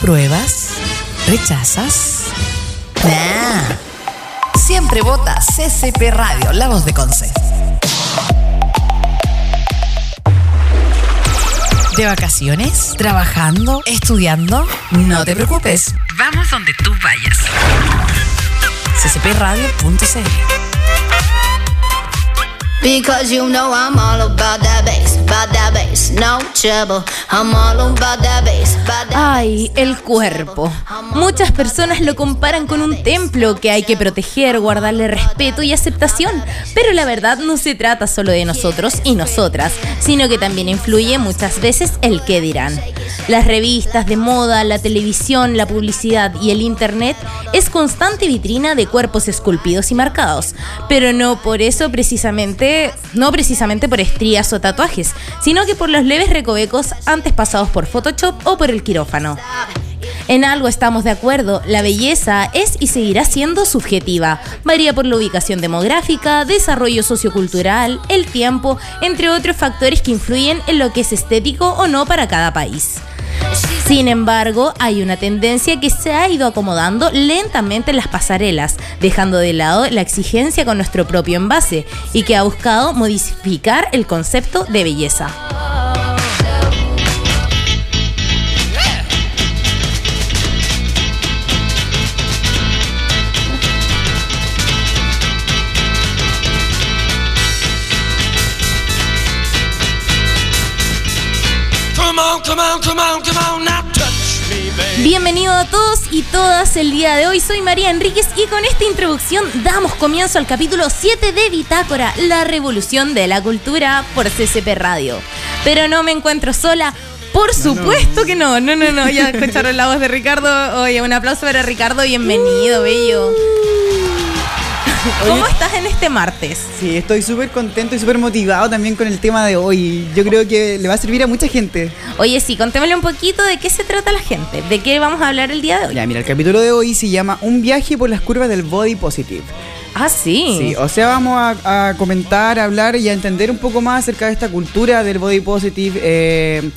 ¿Pruebas? ¿Rechazas? Nah. Siempre vota CCP Radio, la voz de Conce. ¿De vacaciones? ¿Trabajando? ¿Estudiando? No te preocupes. Vamos donde tú vayas. ccpradio.cl Because you know I'm all about that bass, Ay, el cuerpo. Muchas personas lo comparan con un templo que hay que proteger, guardarle respeto y aceptación. Pero la verdad no se trata solo de nosotros y nosotras, sino que también influye muchas veces el qué dirán. Las revistas de moda, la televisión, la publicidad y el internet es constante vitrina de cuerpos esculpidos y marcados. Pero no por eso precisamente, no precisamente por estrías o tatuajes, sino que por los leves recovecos antes pasados por Photoshop o por el quirófano. En algo estamos de acuerdo, la belleza es y seguirá siendo subjetiva. Varía por la ubicación demográfica, desarrollo sociocultural, el tiempo, entre otros factores que influyen en lo que es estético o no para cada país. Sin embargo, hay una tendencia que se ha ido acomodando lentamente en las pasarelas, dejando de lado la exigencia con nuestro propio envase y que ha buscado modificar el concepto de belleza. Bienvenido a todos y todas el día de hoy. Soy María Enríquez y con esta introducción damos comienzo al capítulo 7 de Bitácora, la revolución de la cultura por CCP Radio. Pero no me encuentro sola. Por supuesto que no, no, no, no, ya escucharon la voz de Ricardo. Oye, un aplauso para Ricardo, bienvenido, bello. ¿Cómo estás en este martes? Sí, estoy súper contento y súper motivado también con el tema de hoy. Yo creo que le va a servir a mucha gente. Oye, sí, contémosle un poquito de qué se trata la gente, de qué vamos a hablar el día de hoy. Ya, mira, el capítulo de hoy se llama Un viaje por las curvas del body positive. Ah, sí. Sí, o sea, vamos a, a comentar, a hablar y a entender un poco más acerca de esta cultura del body positive. eh,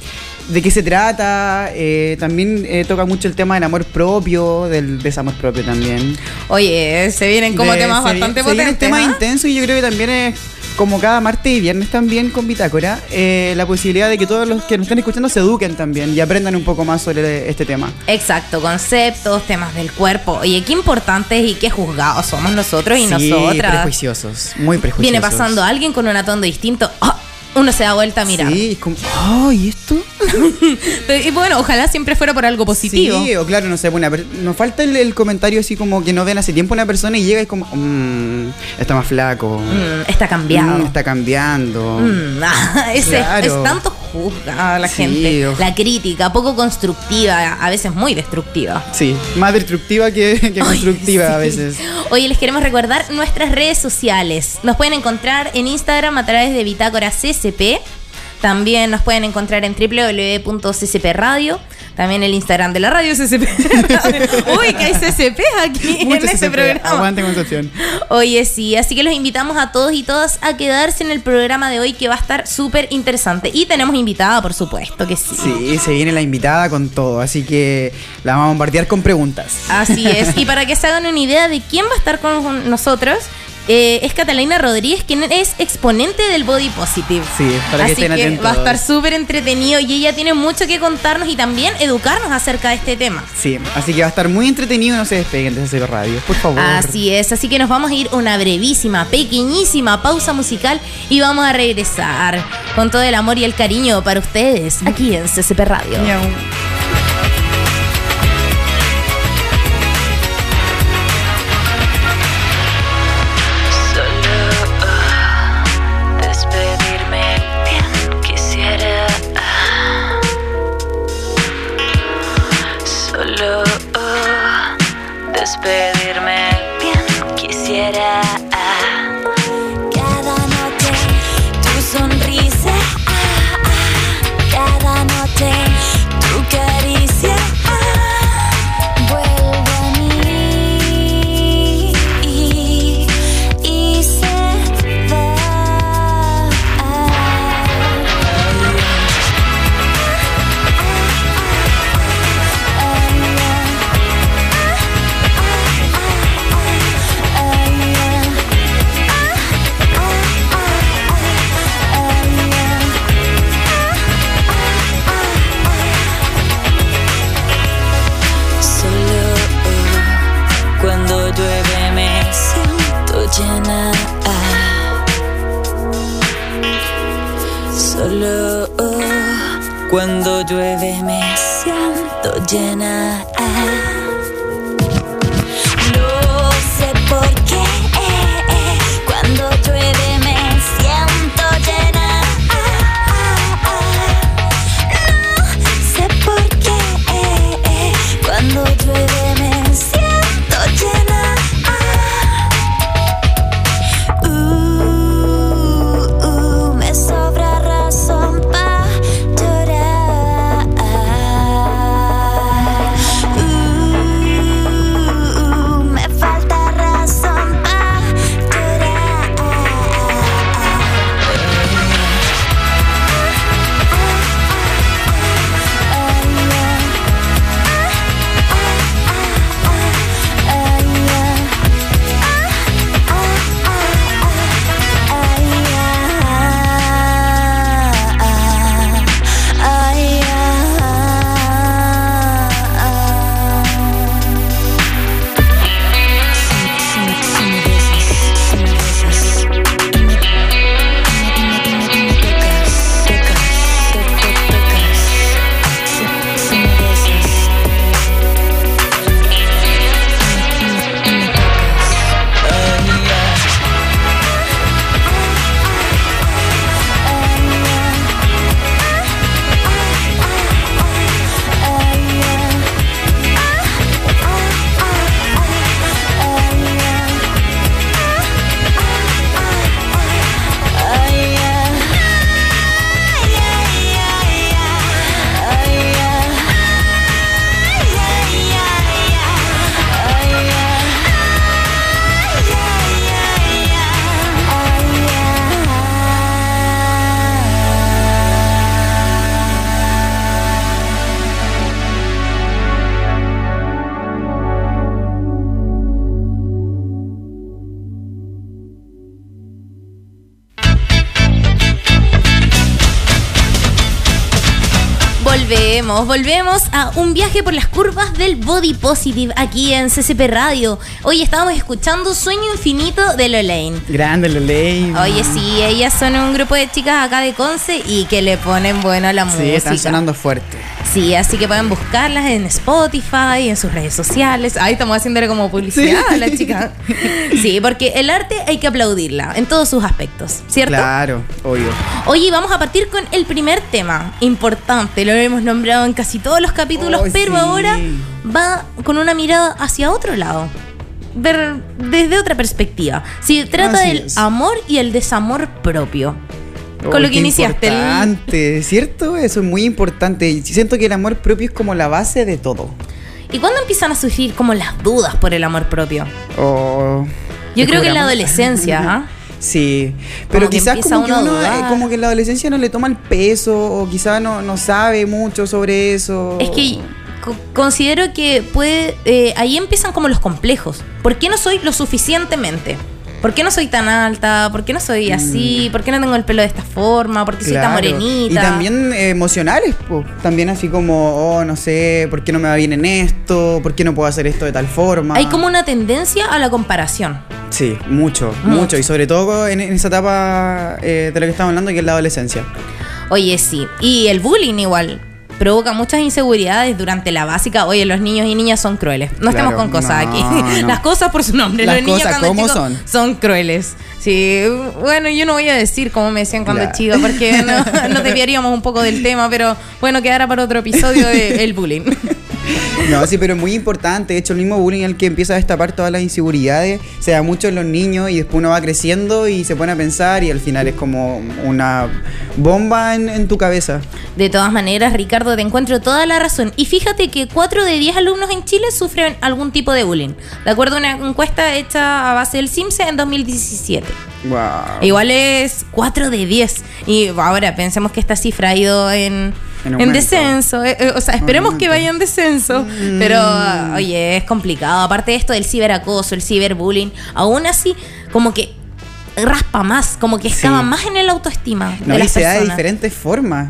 de qué se trata, eh, también eh, toca mucho el tema del amor propio, del desamor propio también. Oye, se vienen como De- temas se bastante se vienen potentes. temas ¿ah? intensos y yo creo que también es como cada martes y viernes también con Bitácora, eh, la posibilidad de que todos los que nos estén escuchando se eduquen también y aprendan un poco más sobre este tema. Exacto, conceptos, temas del cuerpo. Oye, qué importantes y qué juzgados somos nosotros y Sí, nosotras. prejuiciosos, muy prejuiciosos. Viene pasando alguien con un atondo distinto. ¡ah! Uno se da vuelta a mirar. Sí, es como, oh, ¿y esto? Y bueno, ojalá siempre fuera por algo positivo. Sí, o claro, no sé, una nos falta el, el comentario así como que no ven hace tiempo una persona y llega y es como, mmm, está más flaco, Mm, está cambiado. mm, está cambiando. Mm, ah, ese Claro. es tanto juzga a la Sí, gente. La crítica, poco constructiva, a veces muy destructiva. Sí, más destructiva que, que constructiva a veces. Oye, les queremos recordar nuestras redes sociales. Nos pueden encontrar en Instagram a través de Bitácora CCP. También nos pueden encontrar en www.ccp Radio. También el Instagram de la radio CCP. Uy, que hay CCP aquí Mucho en este CCP, programa. Aguante Concepción. Oye, sí, así que los invitamos a todos y todas a quedarse en el programa de hoy que va a estar súper interesante. Y tenemos invitada, por supuesto que sí. Sí, se viene la invitada con todo, así que la vamos a bombardear con preguntas. Así es. Y para que se hagan una idea de quién va a estar con nosotros, eh, es Catalina Rodríguez, quien es exponente del Body Positive. Sí, para que Así estén que atentos. va a estar súper entretenido y ella tiene mucho que contarnos y también educarnos acerca de este tema. Sí, así que va a estar muy entretenido, no se despeguen de ese radio, por favor. Así es, así que nos vamos a ir una brevísima, pequeñísima pausa musical y vamos a regresar con todo el amor y el cariño para ustedes aquí en CCP Radio. Miau. Despedirme bien quisiera. Siento Volvemos, volvemos a un viaje por las curvas del Body Positive aquí en CCP Radio. Hoy estábamos escuchando Sueño Infinito de Lolaine. Grande Loley. Oye, sí, ellas son un grupo de chicas acá de Conce y que le ponen bueno a la Sí, música. están sonando fuerte. Sí, así que pueden buscarlas en Spotify, en sus redes sociales. Ahí estamos haciéndole como publicidad a la chica. Sí, porque el arte hay que aplaudirla en todos sus aspectos, ¿cierto? Claro, obvio. Oye, vamos a partir con el primer tema, importante, lo hemos nombrado en casi todos los capítulos, pero sí. ahora va con una mirada hacia otro lado, ver desde otra perspectiva. Se trata Así del es. amor y el desamor propio. Con Oh, lo que iniciaste. Importante, ¿cierto? Eso es muy importante. Y siento que el amor propio es como la base de todo. ¿Y cuándo empiezan a surgir como las dudas por el amor propio? Oh, Yo creo que en la adolescencia, ¿ah? Sí, pero Como quizás como que uno eh, como en la adolescencia no le toma el peso o quizás no, no sabe mucho sobre eso. Es que co- considero que puede. eh, ahí empiezan como los complejos. ¿Por qué no soy lo suficientemente? ¿Por qué no soy tan alta? ¿Por qué no soy así? ¿Por qué no tengo el pelo de esta forma? ¿Por qué soy tan Mm. Morenita? Y también eh, emocionales, po. también así como, oh, no sé, ¿por qué no me va bien en esto? ¿Por qué no puedo hacer esto de tal forma? Hay como una tendencia a la comparación. Sí, mucho, Mucho. mucho. Y sobre todo en, en esa etapa eh, de la que estamos hablando, que es la adolescencia. Oye, sí. Y el bullying igual. Provoca muchas inseguridades durante la básica. Oye, los niños y niñas son crueles. No estemos Claro, con cosas no, aquí. no. Las cosas por su nombre. Las los niños cosas cuando chicos son. son crueles. Sí, bueno, yo no voy a decir cómo me decían cuando Claro. chica, porque no, nos desviaríamos un poco del tema, pero bueno, quedará para otro episodio de el bullying. No, sí, pero es muy importante. De hecho, el mismo bullying es el que empieza a destapar todas las inseguridades. Se da mucho en los niños y después uno va creciendo y se pone a pensar y al final es como una bomba en, en tu cabeza. De todas maneras, Ricardo, te encuentro toda la razón. Y fíjate que 4 de 10 alumnos en Chile sufren algún tipo de bullying. De acuerdo a una encuesta hecha a base del CIMSE en 2017. Wow. Igual es 4 de 10. Y ahora pensemos que esta cifra ha ido en, En descenso. Eh, eh, o sea, esperemos que vaya en descenso. Pero, oye, es complicado. Aparte de esto del ciberacoso, el ciberbullying, aún así, como que raspa más, como que Sí. excava más en el autoestima No, de y las se da de diferentes formas.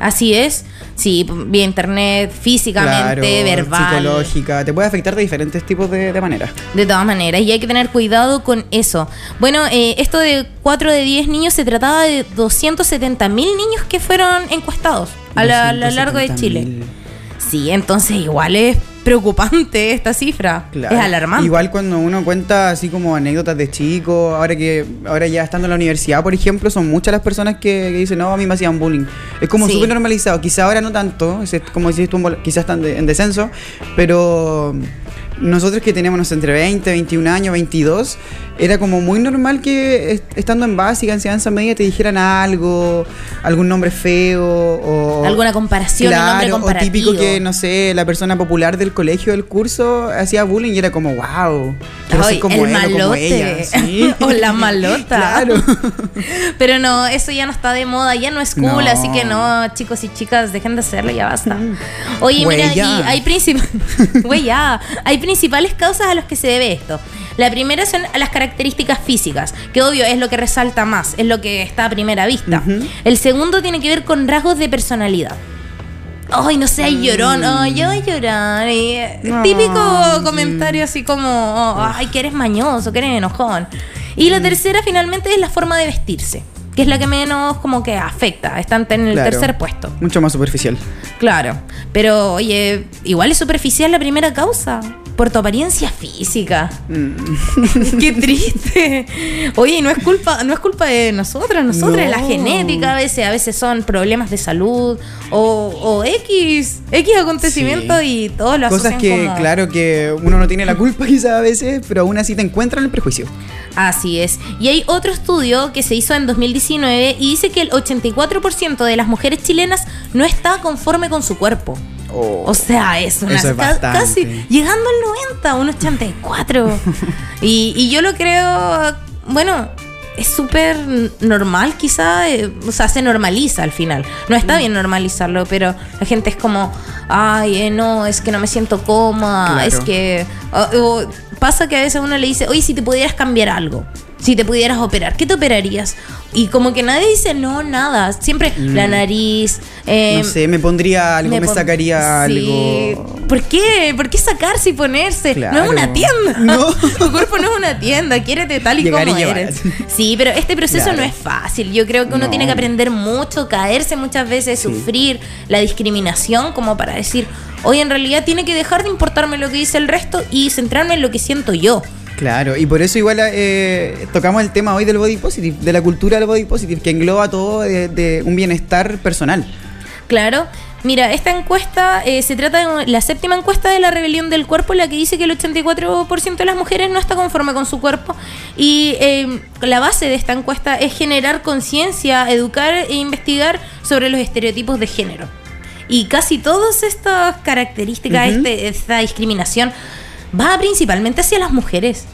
Así es. Sí, vía internet, físicamente, Claro, verbal. psicológica, te puede afectar de diferentes tipos de, de maneras. De todas maneras, y hay que tener cuidado con eso. Bueno, eh, esto de 4 de 10 niños se trataba de 270 mil niños que fueron encuestados a, la- a lo largo de Chile. 270.000. Sí, entonces igual es preocupante esta cifra. Claro. Es alarmante. Igual cuando uno cuenta así como anécdotas de chico, ahora que ahora ya estando en la universidad, por ejemplo, son muchas las personas que, que dicen, no, a mí me hacían bullying. Es como Sí. súper normalizado. Quizá ahora no tanto, es como dices tú, quizás están de- en descenso, pero nosotros que sé, entre 20, 21 años, 22, era como muy normal que est- estando en básica, enseñanza media, te dijeran algo, algún nombre feo o... Alguna comparación, un nombre Claro, o típico que, no sé, la persona popular del colegio, del curso, hacía bullying y era como, wow, quiero Ay, ser como el él o como malote. ella. Sí. o la malota. Claro. Pero no, eso ya no está de moda, ya no es cool, No. así que no, chicos y chicas, dejen de hacerlo, ya basta. Oye, mira, Güey, ya. y hay, princip- Güey, ya. hay principales causas a los que se debe esto. La primera son las características físicas, que obvio es lo que resalta más, es lo que está a primera vista. El segundo tiene que ver con rasgos de personalidad. Ay, no sé, ay, llorón, ay, yo voy a llorar. y, eh, Mm. No, típico sí. comentario así como, oh, ay, que eres mañoso, que eres enojón. Y Mm. la tercera finalmente es la forma de vestirse, que es la que menos como que afecta, está en el Claro. tercer puesto. Mucho más superficial. Claro, pero oye, igual es superficial la primera causa, por tu apariencia física. Mm. Qué triste. Oye, no es culpa, no es culpa de nosotras, nosotras, No. la genética a veces, a veces son problemas de salud o, o X, X acontecimiento Sí. y todos lo Cosas que, como- claro, que uno no tiene la culpa quizás a veces, pero aún así te encuentran el prejuicio. Así es. Y hay otro estudio que se hizo en 2019 y dice que el 84% de las mujeres chilenas no está conforme con su cuerpo. Oh. O sea, es una Eso es ca- bastante. casi llegando al 90, un 84. y, y yo lo creo, bueno, es súper normal quizá, eh, o sea, se normaliza al final. No está Mm. bien normalizarlo, pero la gente es como, ay, eh, no, es que no me siento Claro. es que... pasa que a veces uno le dice, oye, si te pudieras cambiar algo. Si te pudieras operar, ¿qué te operarías? Y como que nadie dice no, nada. Siempre la nariz. eh, Mm. no sé, me pondría algo, me, pon- sacaría Sí. algo. ¿Por qué? ¿Por qué sacarse y ponerse? No es una tienda. No. tu cuerpo no es una tienda. Quiérete tal y Llegar y como llevar. eres. Sí, pero este proceso Claro. no es fácil. Yo creo que uno No. tiene que aprender mucho, caerse muchas veces, sufrir la discriminación como para decir, hoy en realidad tiene que dejar de importarme lo que dice el resto y centrarme en lo que siento yo. Claro, y por eso igual eh, tocamos el tema hoy del body positive, de la cultura del body positive, que engloba todo de, de un bienestar personal. Claro. Mira, esta encuesta eh, se trata de la séptima encuesta de la rebelión del cuerpo, la que dice que el 84% de las mujeres no está conforme con su cuerpo. Y eh, la base de esta encuesta es generar conciencia, educar e investigar sobre los estereotipos de género. Y casi todas estas características, este- esta discriminación, va principalmente hacia las mujeres.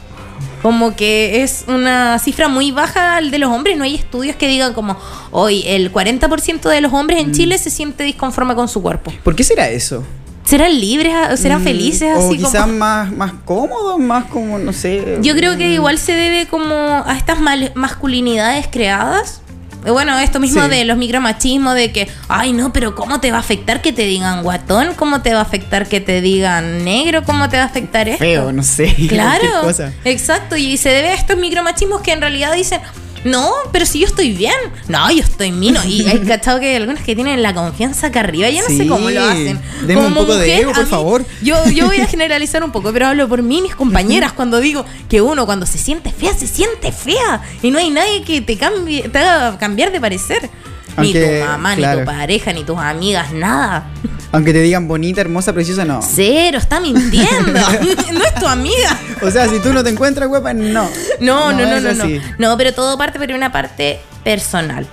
Como que es una cifra muy baja al de los hombres. No hay estudios que digan como, hoy el 40% de los hombres Mm. en Chile se siente disconforme con su cuerpo. ¿Por qué será eso? ¿Serán libres? o ¿Serán Mm, felices? O Así quizás como... más, más cómodos, más como, no sé. Yo creo que mm, igual se debe como a estas mal- masculinidades creadas. Eh, Bueno, esto mismo Sí. de los micromachismos, de que, ay no, pero ¿cómo te va a afectar que te digan guatón? ¿Cómo te va a afectar que te digan negro? ¿Cómo te va a afectar esto? Feo, no sé. Claro, cosa. exacto. Y se debe a estos micromachismos que en realidad dicen, no, pero si yo estoy bien. No, yo estoy mino. Y hay cachado que hay algunas que tienen la confianza acá arriba. Yo no sé cómo lo hacen. denme un poco de ego, a por favor. Yo, yo voy a generalizar un poco, pero hablo por mí y mis compañeras cuando digo que uno cuando se siente fea, se siente fea. Y no hay nadie que te cambie, te haga cambiar de parecer. Aunque, ni tu mamá, ni tu pareja, ni tus amigas, nada. Aunque te digan bonita, hermosa, preciosa, no. Cero, está mintiendo. no es tu amiga. O sea, si tú no te encuentras guapa, no. No, no, no, no, no. No, pero todo parte por una parte personal.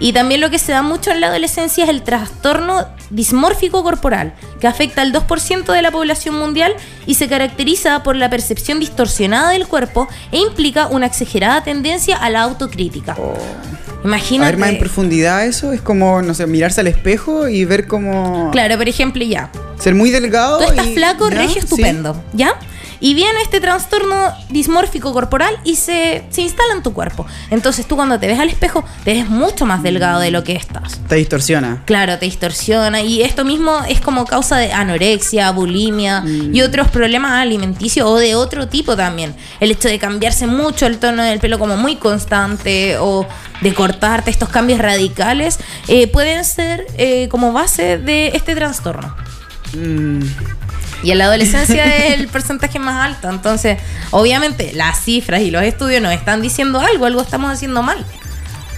Y también lo que se da mucho en la adolescencia es el trastorno dismórfico corporal, que afecta al 2% de la población mundial y se caracteriza por la percepción distorsionada del cuerpo e implica una exagerada tendencia a la autocrítica. Oh. A Imagínate. ver más en profundidad eso, es como, no sé, mirarse al espejo y ver como... Claro, por ejemplo, ya. Ser muy delgado Tú estás y- flaco, ¿ya? regio, Sí. estupendo, ¿ya? Y viene este trastorno dismórfico corporal y se, se instala en tu cuerpo. Entonces tú cuando te ves al espejo te ves mucho más delgado de lo que estás. Te distorsiona. Claro, te distorsiona y esto mismo es como causa de anorexia, bulimia Mm. y otros problemas alimenticios o de otro tipo también. El hecho de cambiarse mucho el tono del pelo como muy constante o de cortarte estos cambios radicales eh, pueden ser eh, como base de este trastorno. Mm, Y en la adolescencia es el porcentaje más alto. Entonces, obviamente, las cifras y los estudios nos están diciendo algo, algo estamos haciendo mal.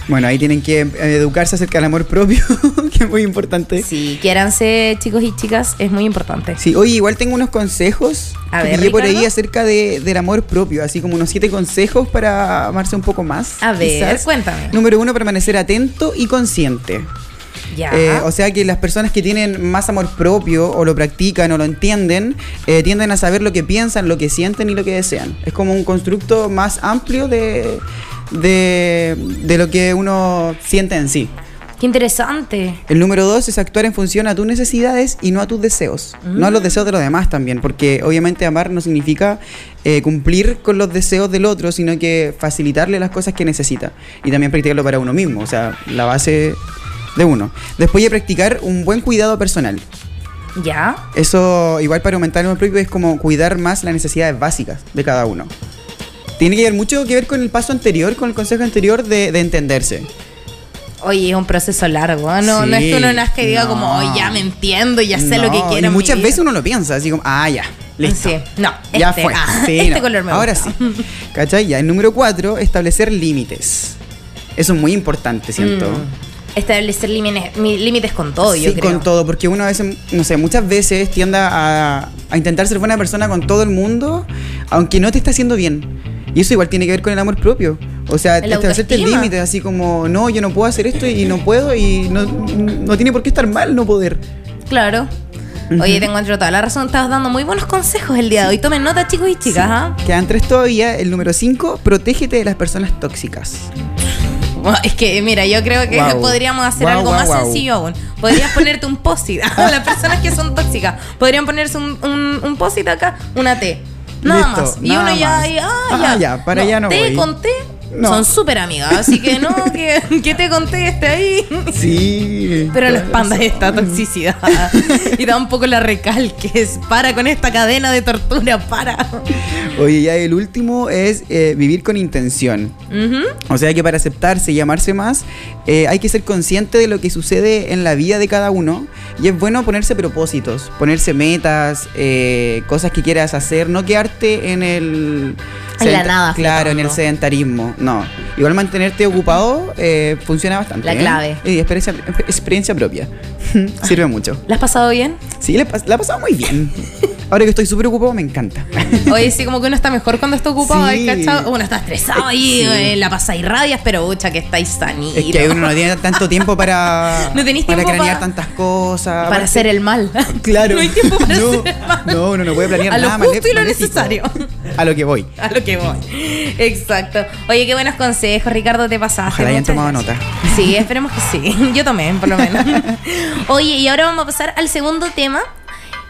Bueno, ahí tienen que eh, educarse acerca del amor propio, que es muy importante. Si quiéranse, chicos y chicas, es muy importante. Sí, oye, igual tengo unos consejos A ver, por ahí acerca de, del amor propio, así como unos siete consejos para amarse un poco más. A ver, quizás. cuéntame. Número uno, permanecer atento y consciente. Ya. Eh, o sea que las personas que tienen más amor propio o lo practican o lo entienden, eh, tienden a saber lo que piensan, lo que sienten y lo que desean. Es como un constructo más amplio de, de, de lo que uno siente en sí. Qué interesante. El número dos es actuar en función a tus necesidades y no a tus deseos. No a los deseos de los demás también, porque obviamente amar no significa eh, cumplir con los deseos del otro, sino que facilitarle las cosas que necesita. Y también practicarlo para uno mismo, o sea, la base de uno. Después de practicar un buen cuidado personal. Ya. Eso, igual para aumentar el propio, es como cuidar más las necesidades básicas de cada uno. Tiene que ver mucho que ver con el paso anterior, con el consejo anterior de, de entenderse. Oye, es un proceso largo. ¿ah? No, no es que uno nazca y diga no. como, "Oye, ya me entiendo, ya sé lo No, que quiero. Y muchas vida". veces uno lo piensa, así como, ah, ya, listo. Sí. No, ya este, fue. ah, Sí, este no. color me Ahora gusta. sí. ¿Cachai? Ya, el número cuatro, establecer límites. Eso es muy importante, siento. Mm. Establecer límites, mi- límites con todo, yo sí, creo. con todo, porque uno a veces, no sé, muchas veces tiende a, a intentar ser buena persona con todo el mundo, aunque no te está haciendo bien. Y eso igual tiene que ver con el amor propio. O sea, establecerte límites, así como, no, yo no puedo hacer esto y no puedo, y no, no tiene por qué estar mal no poder. Claro. Oye, te encuentro toda la razón. Estabas dando muy buenos consejos el día de hoy. Tomen nota, chicos y chicas. ¿ah? Quedan tres todavía. El número cinco, protégete de las personas tóxicas. Es que, mira, yo creo que podríamos hacer algo más sencillo aún. Podrías ponerte un post-it. A las personas que son tóxicas podrían ponerse un, un, un post-it acá, una T. Nada Listo, más. Y nada uno ya, más. y, ah, Ah, ya. ya, para allá no T voy. con T No. son súper amigas. Así que no, que, que te conté esté ahí. Sí. Pero no expandas esta toxicidad. y da un poco la recalques. Para con esta cadena de tortura, para. Oye, ya el último es eh, vivir con intención. O sea que para aceptarse y amarse más, eh, hay que ser consciente de lo que sucede en la vida de cada uno. Y es bueno ponerse propósitos, ponerse metas, eh, cosas que quieras hacer, no quedarte en el... En la nada, Claro, en el sedentarismo. No. Igual mantenerte ocupado eh, funciona bastante. La ¿eh? clave. Y experiencia, experiencia propia. Sirve mucho. ¿La has pasado bien? Sí, la, la he pasado muy bien. Ahora que estoy súper ocupado, me encanta. Oye, sí, como que uno está mejor cuando está ocupado, Sí. ¿hay cachado? Uno está estresado ahí, Sí. eh, la pasáis rabias, pero ucha que estáis sanitos. Es que uno no tiene tanto tiempo para, No para tiempo cranear pa- tantas cosas. para hacer el mal. Claro. No hay tiempo para no, hacer el mal. No, uno no puede planear A lo nada justo y lo necesario. A lo que voy. A lo que voy. Exacto. Oye, qué buenos consejos, Ricardo, te pasaste. Ojalá hayan tomado gracias. nota. Sí, esperemos que sí. Yo tomé, por lo menos. Oye, y ahora vamos a pasar al segundo tema.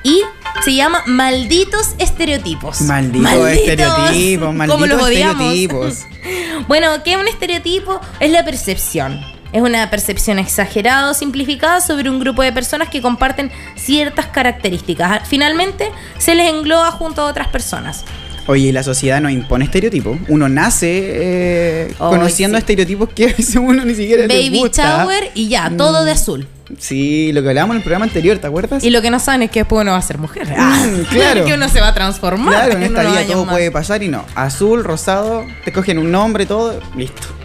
Y se llama Malditos Estereotipos. Malditos estereotipos, malditos los estereotipos. bueno, ¿qué es un estereotipo? Es la percepción. Es una percepción exagerada o simplificada sobre un grupo de personas que comparten ciertas características. Finalmente, se les engloba junto a otras personas. Oye, y la sociedad nos impone estereotipos. Uno nace eh, conociendo sí. estereotipos que a veces uno ni siquiera le Baby gusta. shower y ya, todo de azul. Sí, lo que hablábamos en el programa anterior, ¿te acuerdas? Y lo que no saben es que después uno va a ser mujer. Ah, claro. que uno se va a transformar. Claro, en esta vida todo puede pasar y no. Azul, rosado, te cogen un nombre, todo, listo.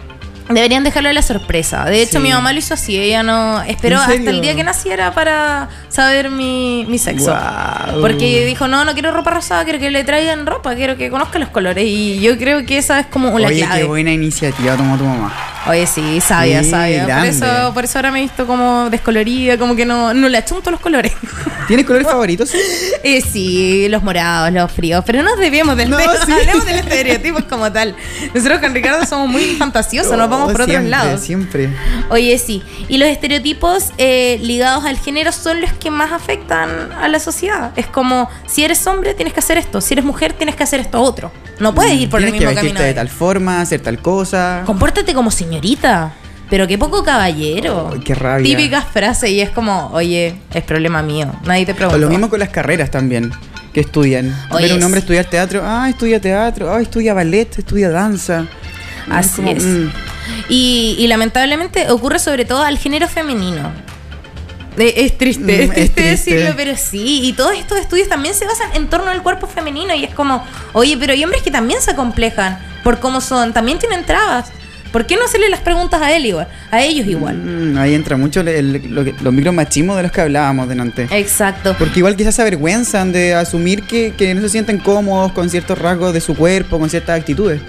Deberían dejarlo de la sorpresa. De hecho, Sí. mi mamá lo hizo así. Ella no esperó ¿En hasta el día que naciera para saber mi, mi sexo. Porque dijo, no, no quiero ropa rosada, quiero que le traigan ropa, quiero que conozca los colores. Y yo creo que esa es como la Oye, clave. qué buena iniciativa tomó tu mamá. Oye, sí, sabia, Sí, sabia. Por eso, por eso ahora me he visto como descolorida, como que no, no le achunto los colores. ¿Tienes colores favoritos? Eh, sí, los morados, los fríos, pero no debíamos del No, sí. hablemos del estereotipo como tal. Nosotros con Ricardo somos muy fantasiosos, nos vamos Oh, por otros lados. Siempre. Oye, sí. Y los estereotipos eh, ligados al género son los que más afectan a la sociedad. Es como, si eres hombre, tienes que hacer esto. Si eres mujer, tienes que hacer esto otro. No puedes ir por el Mm, Tienes que mismo vestirte camino. de tal forma, hacer tal cosa. Compórtate como señorita. Pero qué poco caballero. Ay, qué rabia. Típicas frases y es como, oye, es problema mío. Nadie te O pregunta. lo mismo con las carreras también, que estudian. Oye, Ver un hombre sí. estudiar teatro, ah, estudia teatro, ah, estudia ballet, estudia danza. Así como, es. mm. Y, y lamentablemente ocurre sobre todo al género femenino. Eh, Es triste, Mm, es es triste decirlo, pero sí. Y todos estos estudios también se basan en torno al cuerpo femenino. Y es como, oye, pero hay hombres que también se acomplejan por cómo son, también tienen trabas. ¿Por qué no hacerle las preguntas a él igual? A ellos igual. Mm, ahí entra mucho el- el- lo los micromachismos de los que hablábamos delante. Exacto. Porque igual quizás se avergüenzan de asumir que, que no se sienten cómodos con ciertos rasgos de su cuerpo, con ciertas actitudes.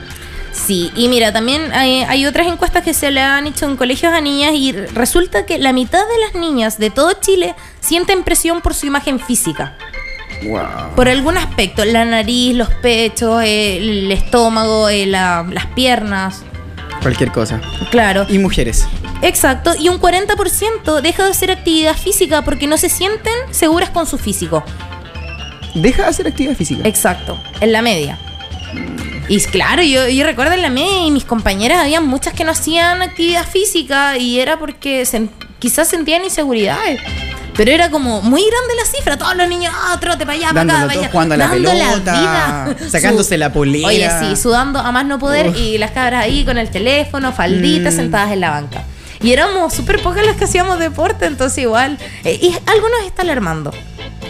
Sí, y mira, también hay, hay otras encuestas que se le han hecho en colegios a niñas y resulta que la mitad de las niñas de todo Chile sienten presión por su imagen física. Wow. Por algún aspecto, la nariz, los pechos, el estómago, eh, la- las piernas. Cualquier cosa. Claro, Y mujeres. exacto. Y un 40% deja de hacer actividad física porque no se sienten seguras con su físico. Deja de hacer actividad física. Exacto, en la media. Y claro, yo, yo recuerdo en la media y mis compañeras había muchas que no hacían actividad física y era porque quizás sentían inseguridades. Pero era como muy grande la cifra, todos los niños, ah, trote para allá, para acá, para allá. jugando a la dando pelota, sacándose la polera. Oye, sí, sudando a más no poder Uf. y las cabras ahí con el teléfono, falditas Mm. sentadas en la banca. Y éramos súper pocas las que hacíamos deporte, entonces igual. eh, y algo nos está alarmando.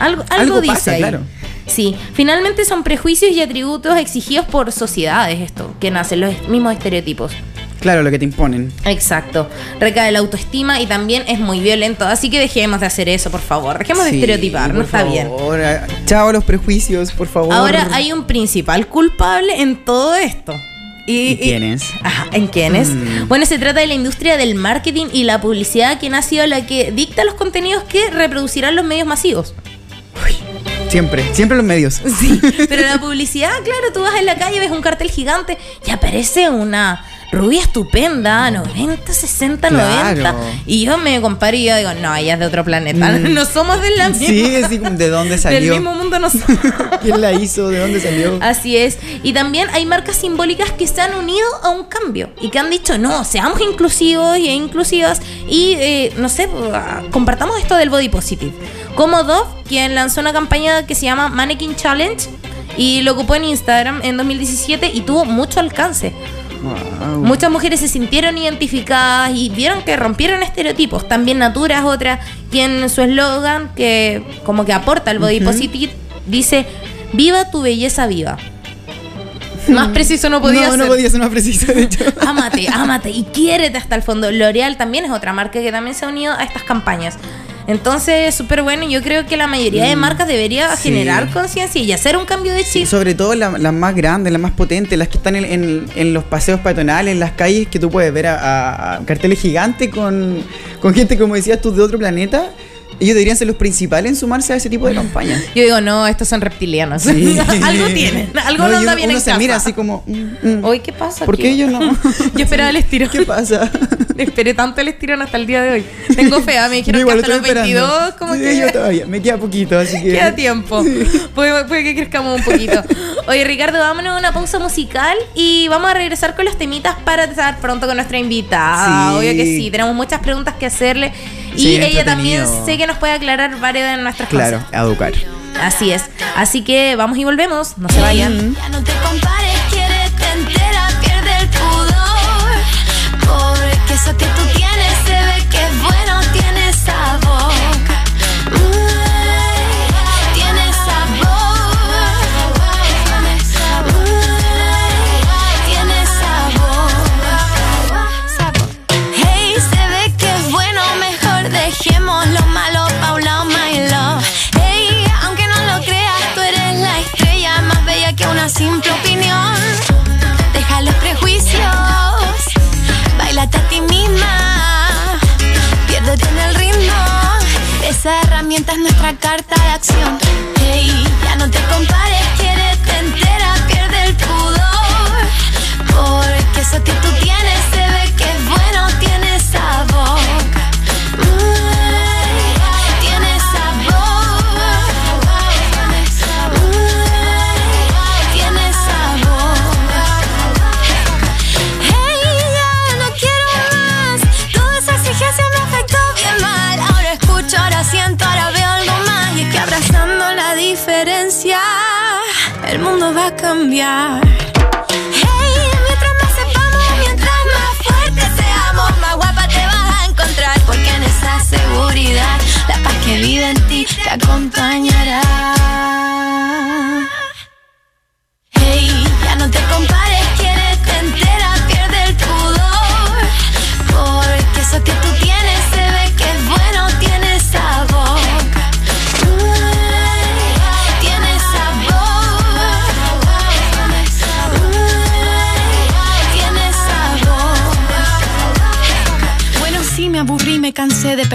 Algo, algo, Algo dice pasa, ahí. claro. Sí, finalmente son prejuicios y atributos exigidos por sociedades esto, que nacen los mismos estereotipos. Claro, lo que te imponen. Exacto. Recae la autoestima y también es muy violento. Así que dejemos de hacer eso, por favor. Dejemos de estereotipar, no por está bien. favor. Chao los prejuicios, por favor. Ahora hay un principal culpable en todo esto. ¿Y quién es? Ajá, ¿en quién es? Mm. Bueno, se trata de la industria del marketing y la publicidad, quien ha sido la que dicta los contenidos que reproducirán los medios masivos. Siempre, siempre los medios. Sí, pero la publicidad, claro, tú vas en la calle, ves un cartel gigante y aparece una rubia estupenda, 90, 60, 90. Claro. Y yo me comparo y yo digo, no, ella es de otro planeta. Mm. No somos de la misma. Sí, ¿de dónde Del salió? mismo mundo no somos. ¿Quién la hizo? ¿De dónde salió? Así es. Y también hay marcas simbólicas que se han unido a un cambio y que han dicho, no, seamos inclusivos e inclusivas y, eh, no sé, compartamos esto del body positive. Como Dove, quien lanzó una campaña que se llama Mannequin Challenge y lo ocupó en Instagram en 2017 y tuvo mucho alcance. Wow. Muchas mujeres se sintieron identificadas y vieron que rompieron estereotipos. También Natura es otra, quien su eslogan, que como que aporta el body positive, dice, viva tu belleza viva. Más preciso no podía no, ser. no podía ser más preciso, de hecho. Ámate, ámate y quiérete hasta el fondo. L'Oreal también es otra marca que también se ha unido a estas campañas. Entonces, súper bueno. Yo creo que la mayoría de marcas debería Mm, sí. generar conciencia y hacer un cambio de chip. Sobre todo la- las más grandes, las más potentes, las que están en, en- en los paseos peatonales, en las calles, que tú puedes ver a, a- a carteles gigantes con, con gente, como decías tú, de otro planeta. Ellos deberían ser los principales en sumarse a ese tipo de campañas. Yo digo, no, estos son reptilianos. Sí. algo tienen, algo No, no, anda bien uno en se casa. mira así como... mm, mm, Hoy, ¿qué pasa? ¿Por qué yo no? Yo esperaba el estirón. ¿Qué pasa? Esperé tanto el estirón hasta el día de hoy. Tengo fe, ah, me dijeron Yo que igual hasta lo los estoy 22, esperando. como Sí, que yo todavía, me queda poquito, así que... queda tiempo. Puede, puede que crezcamos un poquito. Oye, Ricardo, vámonos a una pausa musical y vamos a regresar con los temitas para estar pronto con nuestra invitada. Obvio que sí, tenemos muchas preguntas que hacerle. Y ella también sé que nos puede aclarar varias de nuestras Claro, cosas. a educar. Así es. Así que vamos y volvemos. No se vayan. Ya no te compares, quiérete entera, pierde el pudor. Porque eso que tú tienes esa herramienta es nuestra carta de acción. Hey, ya no te compares, quiérete entera, pierde el pudor. Porque eso que tú tienes se ve cambiar. Hey, mientras más sepamos, mientras más fuertes seamos, más guapa te vas a encontrar. Porque en esa seguridad, la paz que vive en ti te acompañará.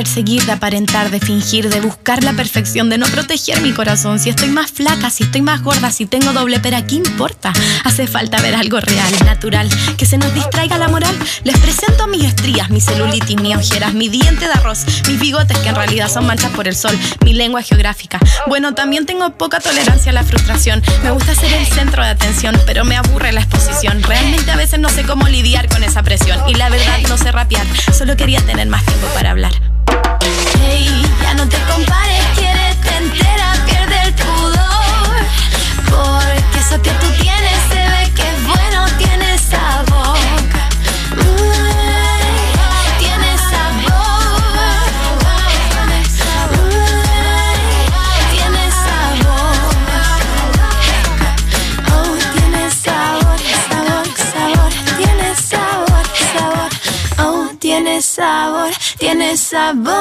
Perseguir, de aparentar, de fingir, de buscar la perfección, de no proteger mi corazón. Si estoy más flaca, si estoy más gorda, si tengo doble pera, ¿qué importa? Hace falta ver algo real, natural, que se nos distraiga la moral. Les presento mis estrías, mi celulitis, mis ojeras, mi diente de arroz, mis bigotes que en realidad son manchas por el sol, mi lengua geográfica. Bueno, también tengo poca tolerancia a la frustración. Me gusta ser el centro de atención, pero me aburre la exposición. Realmente a veces no sé cómo lidiar con esa presión. Y la verdad no sé rapear, solo quería tener más tiempo para hablar. Ya no te compares, quiérete entera, pierde el pudor. Porque eso que tú tienes sabor, tiene sabor.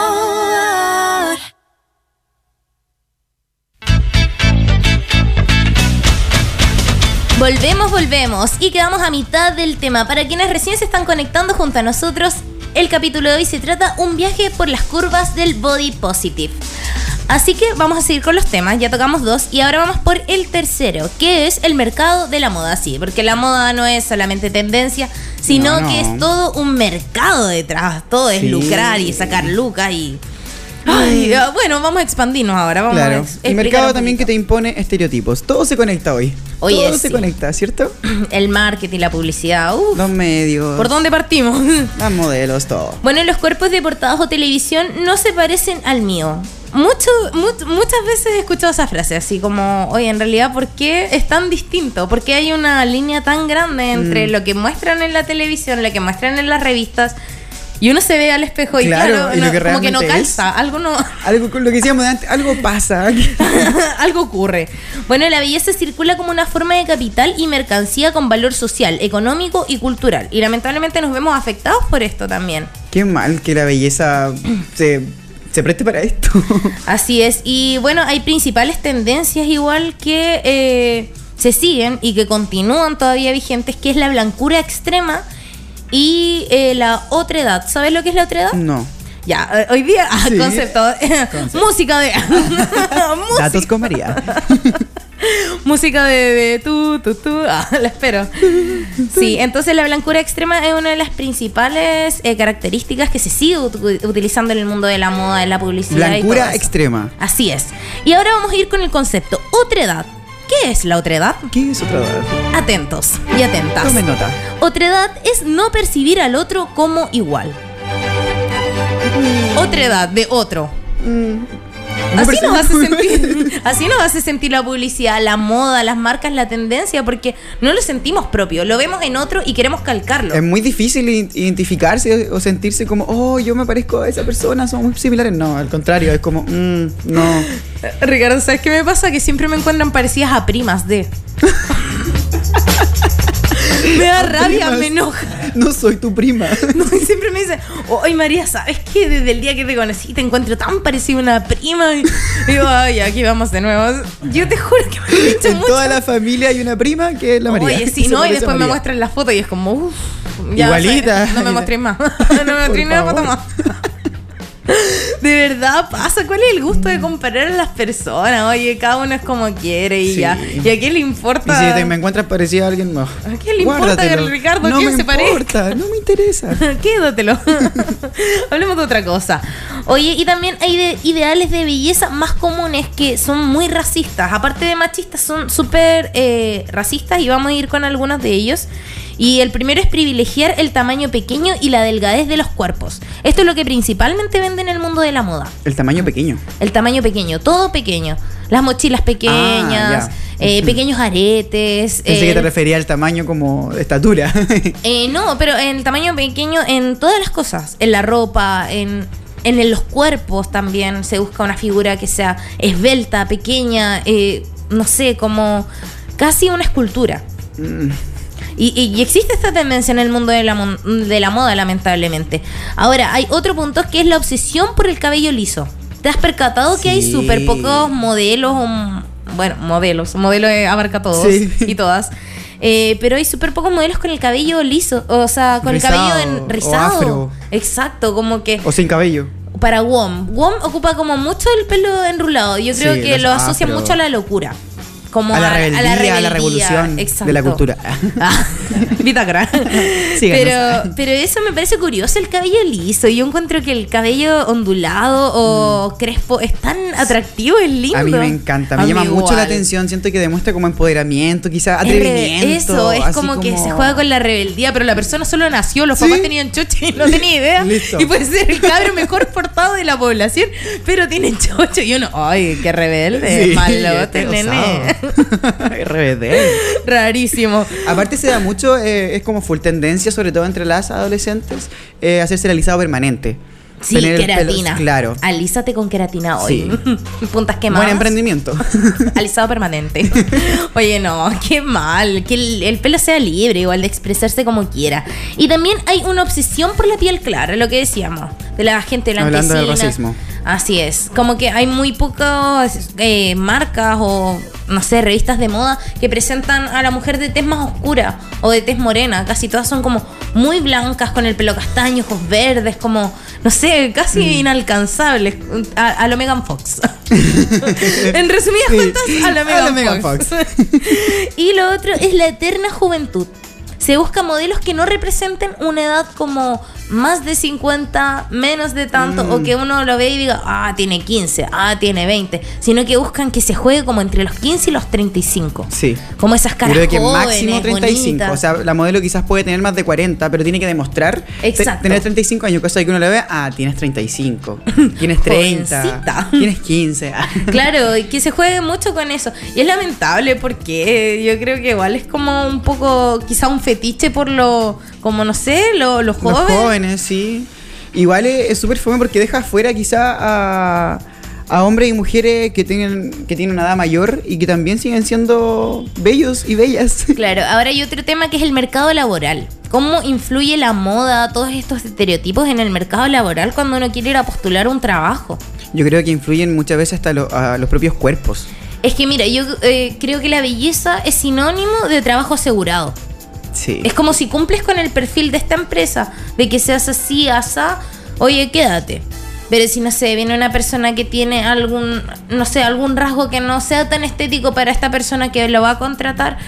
Volvemos, volvemos y quedamos a mitad del tema. Para quienes recién se están conectando junto a nosotros, el capítulo de hoy se trata un viaje por las curvas del body positive. Así que vamos a seguir con los temas, ya tocamos dos y ahora vamos por el tercero, que es el mercado de la moda, sí, porque la moda no es solamente tendencia, sino No, no. que es todo un mercado detrás, todo es Sí. lucrar y sacar lucas y... Ay, ah, bueno, vamos a expandirnos ahora, vamos a Claro. ex- El mercado también que te impone estereotipos. Todo se conecta hoy. Oye, Todo se sí. conecta, ¿cierto? El marketing, la publicidad, uf, Los medios. ¿por dónde partimos? Las modelos, todo. Bueno, los cuerpos de portadas o televisión no se parecen al mío. Mucho, mu- muchas veces he escuchado esa frase, así como, oye, en realidad, ¿por qué es tan distinto? ¿Por qué hay una línea tan grande entre Mm. lo que muestran en la televisión, lo que muestran en las revistas? Y uno se ve al espejo y Claro, claro, y no- que como que no realmente es. calza, algo no... Algo lo que decíamos de antes, algo pasa. Algo ocurre. Bueno, la belleza circula como una forma de capital y mercancía con valor social, económico y cultural. Y lamentablemente nos vemos afectados por esto también. Qué mal que la belleza se, se preste para esto. Así es. Y bueno, hay principales tendencias igual que eh, se siguen y que continúan todavía vigentes, que es la blancura extrema y eh, la otredad. ¿Sabes lo que es la otredad? No. Ya, eh, hoy día, Sí. concepto. música de. música, Datos con María. música de, de tú, tú, tú. Ah, la espero. Sí, entonces la blancura extrema es una de las principales eh, características que se sigue ut- utilizando en el mundo de la moda, en la publicidad. y todo Blancura eso. extrema. Así es. Y ahora vamos a ir con el concepto otredad. ¿Qué es la otredad? ¿Qué es otra edad? Atentos y atentas. Tomen nota. Otredad es no percibir al otro como igual. Otredad de otro. Una Así nos, hace sentir, así nos hace sentir la publicidad, la moda, las marcas, la tendencia, porque no lo sentimos propio, lo vemos en otro y queremos calcarlo. Es muy difícil identificarse o sentirse como, oh, yo me parezco a esa persona, somos muy similares. No, al contrario, es como, mm, no. Ricardo, ¿sabes qué me pasa? Que siempre me encuentran parecidas a primas de. me da rabia, Primas, me enoja. No soy tu prima. No, y siempre me dicen, ay María, ¿sabes qué? Desde el día que te conocí te encuentro tan parecida a una prima. Y digo, ay, aquí vamos de nuevo. Yo te juro que me han dicho En mucho. toda la familia hay una prima que es la María. Oye, sí, ¿no? Y después me muestran la foto y es como, uff. Igualita. No me mostréis más. no me mostréis ni una foto más. De verdad pasa. ¿Cuál es el gusto de comparar a las personas? Oye, cada uno es como quiere y Sí. ya. ¿Y a quién le Y importa? si te me encuentras parecido a alguien, no. ¿A quién le importa, Guárdatelo. Ricardo, No quién parezca? importa, no me interesa. Quédatelo. Hablemos de otra cosa. Oye, y también hay de- ideales de belleza más comunes que son muy racistas. Aparte de machistas, son súper eh, racistas y vamos a ir con algunos de ellos. Y el primero es privilegiar el tamaño pequeño y la delgadez de los cuerpos. Esto es lo que principalmente vende en el mundo de la moda. El tamaño pequeño. El tamaño pequeño, todo pequeño. Las mochilas pequeñas, Ah, eh, pequeños aretes. Pensé que eh, te refería al tamaño como estatura. eh, no, pero en el tamaño pequeño en todas las cosas. En la ropa, en, en los cuerpos también se busca una figura que sea esbelta, pequeña, eh, no sé, como casi una escultura. Mm. Y, y- y existe esta tendencia en el mundo de la, de la moda, lamentablemente. Ahora, hay otro punto que es la obsesión por el cabello liso. ¿Te has percatado que hay súper pocos modelos? o bueno, modelos. Modelo abarca todos Sí. y todas. Eh, pero hay súper pocos modelos con el cabello liso. O sea, con Rizado, el cabello en, o rizado. afro. Exacto, como que o sin cabello. para WOM. WOM ocupa como mucho el pelo enrulado. Yo creo Sí, que lo asocia mucho a la locura. Como A la rebeldía, a la revolución de la cultura. Bitácora. Pero, pero eso me parece curioso, el cabello liso. Yo encuentro que el cabello ondulado o crespo es tan atractivo, es lindo. Mm. A mí me encanta, me A llama mucho la atención. Siento que demuestra como empoderamiento, quizás atrevimiento. Eso, es como, que se juega con la rebeldía, pero la persona solo nació, los Sí. papás tenían chocho y no tenía idea. Listo. Y puede ser el cabro mejor portado de la población, pero tiene chocho. Y uno, ay, qué rebelde, Sí, malote, nene. RBD. Rarísimo. Aparte se da mucho, eh, es como full tendencia, sobre todo entre las adolescentes, eh, hacerse el alisado permanente. Sí, Tener el pelo- queratina. claro. Alízate con queratina hoy. Puntas quemadas. Buen emprendimiento. Alisado permanente. Oye, no, qué mal. Que el, el pelo sea libre, igual de expresarse como quiera. Y también hay una obsesión por la piel clara, lo que decíamos, de la gente Hablando del blanquecina. racismo. Así es. Como que hay muy pocas eh, marcas o, no sé, revistas de moda que presentan a la mujer de tez más oscura o de tez morena. Casi todas son como muy blancas, con el pelo castaño, ojos verdes, como, no sé, casi Mm. inalcanzables. A, a lo Megan Fox. en resumidas Sí, cuentas, a a Megan, Megan. Fox. y lo otro es la eterna juventud. Se busca modelos que no representen una edad como más de 50, menos de tanto, Mm. o que uno lo ve y diga, ah, tiene 15, ah, tiene 20, sino que buscan que se juegue como entre los 15 y los 35. Sí. Como esas caras creo que jóvenes, máximo 35. bonitas. O sea, la modelo quizás puede tener más de 40, pero tiene que demostrar Exacto. tener 35 años, cosa de que uno le ve, ah, tienes 35, tienes 30, Jovencita. tienes 15. ah. Claro, y que se juegue mucho con eso. Y es lamentable porque yo creo que igual es como un poco, quizá un fetiche por lo, como no sé, lo- los Los jóvenes. jóvenes, sí. Igual es es súper fome porque deja afuera quizá a, a hombres y mujeres que tienen, que tienen una edad mayor y que también siguen siendo bellos y bellas. Claro, ahora hay otro tema que es el mercado laboral. ¿Cómo influye la moda, todos estos estereotipos en el mercado laboral cuando uno quiere ir a postular un trabajo? Yo creo que influyen muchas veces hasta lo- a los propios cuerpos. Es que mira, yo eh, creo que la belleza es sinónimo de trabajo asegurado. Es como si cumples con el perfil de esta empresa, de que seas así, asá, oye, quédate. Pero si no sé, viene una persona que tiene algún, no sé, algún rasgo que no sea tan estético para esta persona que lo va a contratar,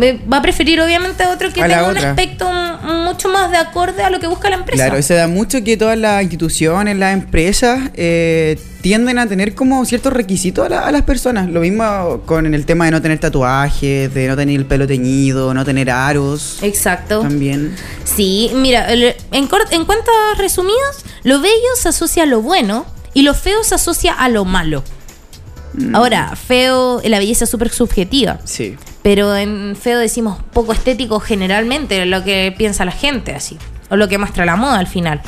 eh, va a preferir obviamente a otro que A tenga un aspecto mucho más de acorde a lo que busca la empresa. Claro, se da mucho que todas las instituciones, las empresas, eh, tienden a tener como ciertos requisitos a, la- a las personas. Lo mismo con el tema de no tener tatuajes, de no tener el pelo teñido, no tener aros. Exacto. También. Sí, mira, el- en, cort- en cuentas resumidas, lo bello se asocia a lo bueno y lo feo se asocia a lo malo. Mm. Ahora, feo, la belleza es súper subjetiva, Sí. pero en feo decimos poco estético generalmente, lo que piensa la gente así, o lo que muestra la moda al final.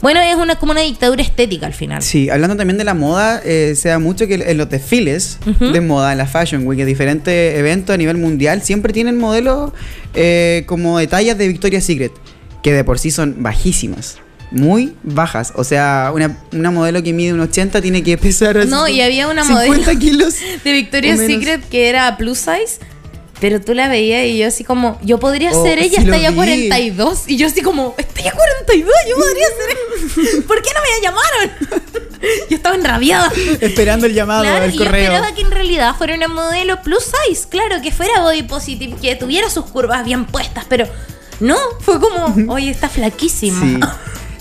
Bueno, es una como una dictadura estética al final. Sí, hablando también de la moda, eh, se da mucho que en los desfiles de moda, en la Fashion Week, en diferentes eventos a nivel mundial, siempre tienen modelos eh, como de tallas de Victoria's Secret, que de por sí son bajísimas. Muy bajas. O sea, una, una modelo que mide un 80 tiene que pesar así No, y había una 50 modelo kilos. de Victoria's. Secret que era plus size Pero tú la veías y yo así como, yo podría Oh, ser ella, lo está ya vi. 42. Y yo así como, está ya 42, yo podría ser. ¿Por qué no me llamaron? yo estaba enrabiada. Esperando el llamado Claro, del y yo correo. esperaba que en realidad fuera una modelo plus size, claro, que fuera body positive, que tuviera sus curvas bien puestas, pero no, fue como, oye, está flaquísima. Sí.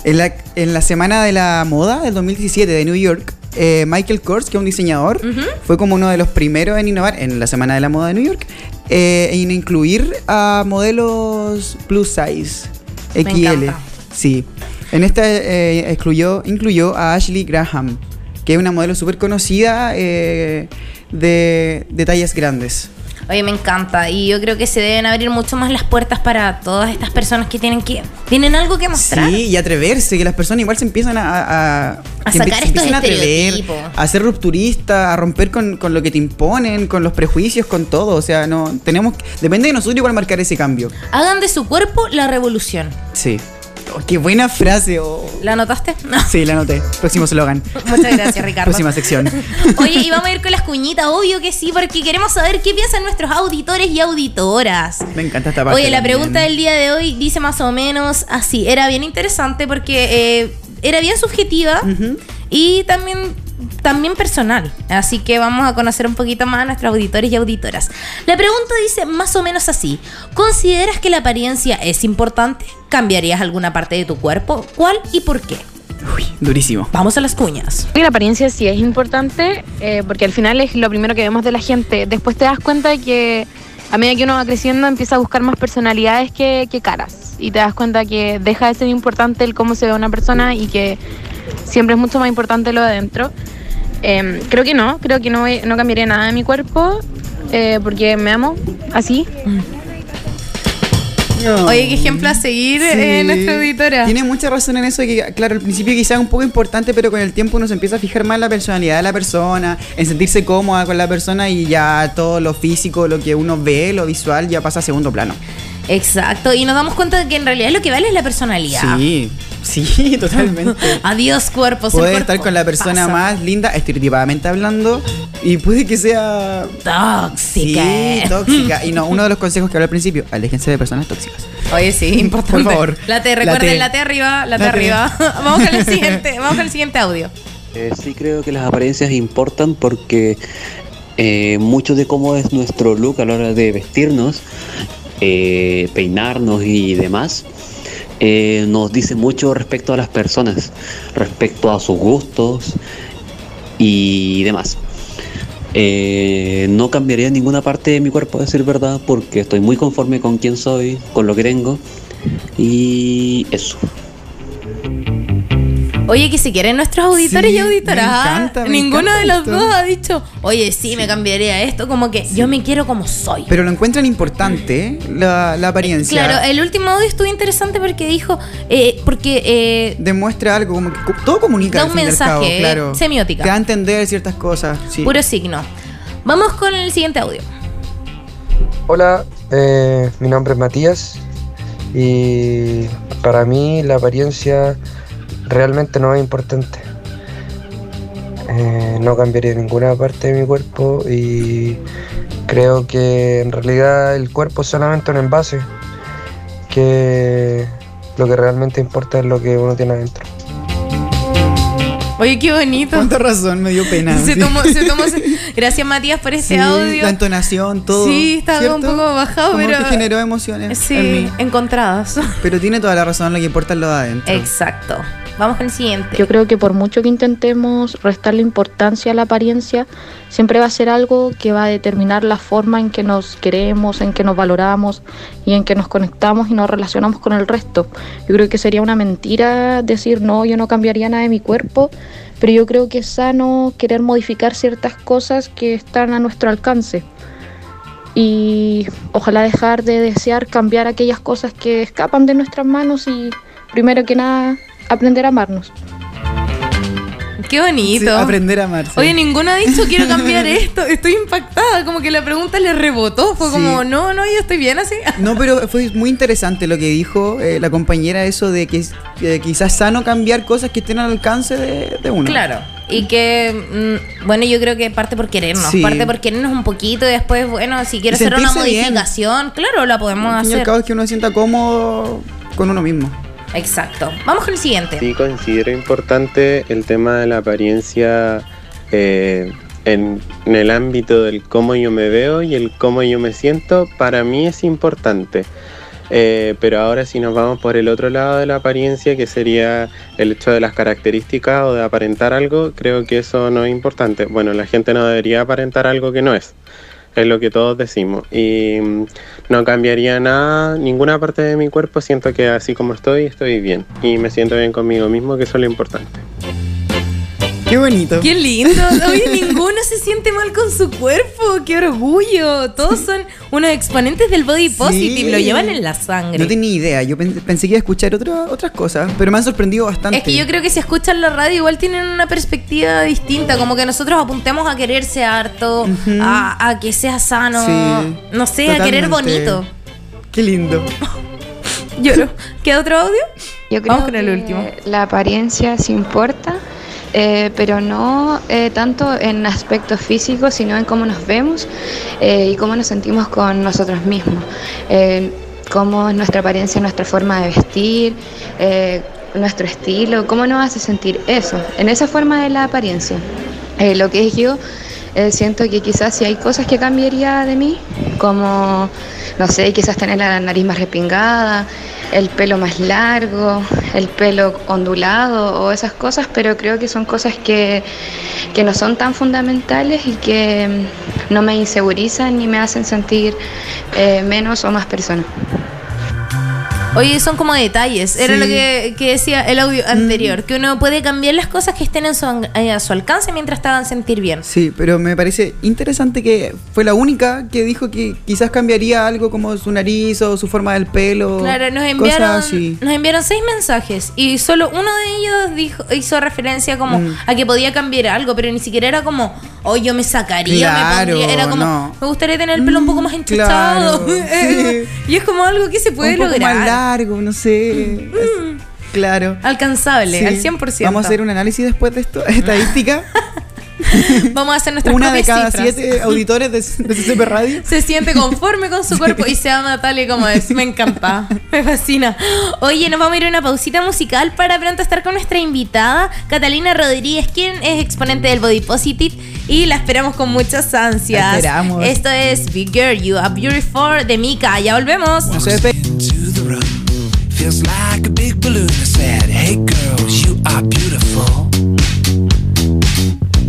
En la, en la semana de la moda del 2017 de New York, eh, Michael Kors, que es un diseñador, fue como uno de los primeros en innovar en la semana de la moda de New York, eh, en incluir a modelos plus size, XL. Sí. En esta eh, excluyó, incluyó a Ashley Graham, que es una modelo súper conocida eh, de, de tallas grandes. Oye, me encanta. Y yo creo que se deben abrir mucho más las puertas para todas estas personas que tienen que tienen algo que mostrar. Sí, y atreverse, que las personas igual se empiezan a... A, sacar se estos a atrever, a ser rupturistas, a romper con, con lo que te imponen, con los prejuicios, con todo. O sea, no tenemos... Depende de nosotros igual marcar ese cambio. Hagan de su cuerpo la revolución. Sí. Oh, qué buena frase. oh. ¿La notaste? No. Sí, la anoté. Próximo slogan. Muchas gracias, Ricardo. Próxima sección. Oye, y vamos a ir con las cuñitas, obvio que sí, porque queremos saber qué piensan nuestros auditores y auditoras. Me encanta esta parte. Oye, la también. pregunta del día de hoy dice más o menos así. Era bien interesante porque eh, era bien subjetiva y también, también personal. Así que vamos a conocer un poquito más a nuestros auditores y auditoras. La pregunta dice más o menos así. ¿Consideras que la apariencia es importante? ¿Cambiarías alguna parte de tu cuerpo? ¿Cuál y por qué? Uy, durísimo. Vamos a las cuñas. La apariencia sí es importante eh, porque al final es lo primero que vemos de la gente. Después te das cuenta de que a medida que uno va creciendo empieza a buscar más personalidades que, que caras. Y te das cuenta que deja de ser importante el cómo se ve una persona y que siempre es mucho más importante lo de adentro. Eh, creo que no, creo que no, voy- no cambiaría nada de mi cuerpo eh, porque me amo así. Oye, qué ejemplo a seguir eh, Sí. nuestra auditora. Tiene mucha razón en eso, que claro, al principio quizás es un poco importante, pero con el tiempo uno se empieza a fijar más en la personalidad de la persona, en sentirse cómoda con la persona y ya todo lo físico, lo que uno ve, lo visual, ya pasa a segundo plano. Exacto, y nos damos cuenta de que en realidad lo que vale es la personalidad. Sí, sí, totalmente. Adiós cuerpos. Puedes cuerpo estar con la persona pasa. más linda, estereotipadamente hablando, y puede que sea tóxica. Sí, tóxica. Y no, uno de los consejos que hablé al principio, aléjense de personas tóxicas. Oye, sí, importante. Por favor. La T, recuerden la T arriba, la T La T. arriba. vamos con el siguiente, vamos con el siguiente audio. Eh, sí creo que las apariencias importan porque eh, mucho de cómo es nuestro look a la hora de vestirnos, eh, peinarnos y demás, eh, nos dice mucho respecto a las personas, respecto a sus gustos y demás. Eh, no cambiaría ninguna parte de mi cuerpo, a decir verdad, porque estoy muy conforme con quién soy, con lo que tengo y eso. Oye, que si quieren nuestros auditores Sí, y auditoras. me ¿ah? encanta, me Ninguno de los esto. dos ha dicho, oye, sí, me cambiaría esto. Como que yo me quiero como soy. Pero lo encuentran importante, la, la apariencia. Claro, el último audio estuvo interesante porque dijo, eh, porque eh, Demuestra algo, como que todo comunica. Da un cabo, mensaje, claro. semiótica. Te da a entender ciertas cosas. Sí. puro signo. Vamos con el siguiente audio. Hola, eh, mi nombre es Matías y para mí la apariencia realmente no es importante. Eh, no cambiaría ninguna parte de mi cuerpo y creo que en realidad el cuerpo es solamente un envase, que lo que realmente importa es lo que uno tiene adentro. Oye, qué bonito. Cuánta razón, me dio pena. Se sí. tomó, se tomó Gracias, Matías, por ese Sí, audio. La entonación, todo. Sí, estaba ¿cierto? un poco bajado, Como pero- que generó emociones en Sí, mí. encontradas. Pero tiene toda la razón, lo que importa es lo de adentro. Exacto. Vamos con el siguiente. Yo creo que por mucho que intentemos restarle importancia a la apariencia, siempre va a ser algo que va a determinar la forma en que nos queremos, en que nos valoramos y en que nos conectamos y nos relacionamos con el resto. Yo creo que sería una mentira decir, no, yo no cambiaría nada de mi cuerpo, pero yo creo que es sano querer modificar ciertas cosas que están a nuestro alcance. Y ojalá dejar de desear cambiar aquellas cosas que escapan de nuestras manos y, primero que nada, aprender a amarnos. Qué bonito. Sí, aprender a amarse. Oye, ninguno ha dicho quiero cambiar esto. Estoy impactada. Como que la pregunta le rebotó. Fue Sí. como, no, no, yo estoy bien así. No, pero fue muy interesante lo que dijo eh, la compañera, eso de que que quizás sano cambiar cosas que estén al alcance de, de uno. Claro. y que, mm, bueno, yo creo que parte por querernos, Sí. parte por querernos un poquito y después, bueno, si quiero hacer una bien. modificación, claro, la podemos Al fin y al hacer. cabo es que uno se sienta cómodo con uno mismo. Exacto. Vamos con el siguiente. Sí, considero importante el tema de la apariencia eh, en, el ámbito del cómo yo me veo y el cómo yo me siento. Para mí es importante. Eh, pero ahora si nos vamos por el otro lado de la apariencia, que sería el hecho de las características o de aparentar algo, creo que eso no es importante. Bueno, la gente no debería aparentar algo que no es. Es lo que todos decimos. Y mm, no cambiaría nada, ninguna parte de mi cuerpo. Siento que así como estoy, estoy bien. Y me siento bien conmigo mismo, que eso es lo importante. Qué bonito. Qué lindo. Oye, ninguno se siente mal con su cuerpo. Qué orgullo. Todos son unos exponentes del body positive. Lo llevan en la sangre. No tenía idea. Yo pen- pensé que iba a escuchar otra- otras cosas, pero me han sorprendido bastante. Es que yo creo que si escuchan la radio igual tienen una perspectiva distinta, como que nosotros apuntemos a quererse harto, a, a que sea sano, Sí, no sé, a querer bonito. Qué lindo. Lloro. ¿Queda otro audio? Yo creo Vamos con el que último. La apariencia sí importa, eh, pero no eh, tanto en aspectos físicos, sino en cómo nos vemos eh, y cómo nos sentimos con nosotros mismos. Eh, cómo es nuestra apariencia, nuestra forma de vestir, eh, nuestro estilo, cómo nos hace sentir eso, en esa forma de la apariencia. Lo que es yo, eh, siento que quizás si hay cosas que cambiaría de mí, como, no sé, quizás tener la nariz más respingada, el pelo más largo, el pelo ondulado o esas cosas, pero creo que son cosas que, que no son tan fundamentales y que mm, no me insegurizan ni me hacen sentir eh, menos o más persona. Oye, son como detalles. Era Sí. lo que, que decía el audio anterior, que uno puede cambiar las cosas que estén en su, eh, a su alcance mientras te hagan sentir bien. Sí, pero me parece interesante que fue la única que dijo que quizás cambiaría algo como su nariz o su forma del pelo. Claro, nos enviaron, así. nos enviaron seis mensajes y solo uno de ellos dijo, hizo referencia como Mm. a que podía cambiar algo, pero ni siquiera era como, oh, yo me sacaría, Claro, me pondría. Era como, no. me gustaría tener el pelo un poco más enchuchado. claro, sí. y es como algo que se puede un poco lograr. más largo, no sé. Es- claro. Alcanzable, Sí. al 100%. Vamos a hacer un análisis después de esto, estadística. Vamos a hacer nuestras Una de cada cifras. siete auditores de, de CCP Radio. se siente conforme con su cuerpo y se ama tal y como es. Me encanta, me fascina. Oye, nos vamos a ir a una pausita musical para pronto estar con nuestra invitada, Catalina Rodríguez, quien es exponente del Body Positive y la esperamos con muchas ansias. La esperamos. Esto es Big Girl, You Are Beautiful de Mika. Ya volvemos. No se room. Feels like a big balloon. I said, Hey girls, you are beautiful.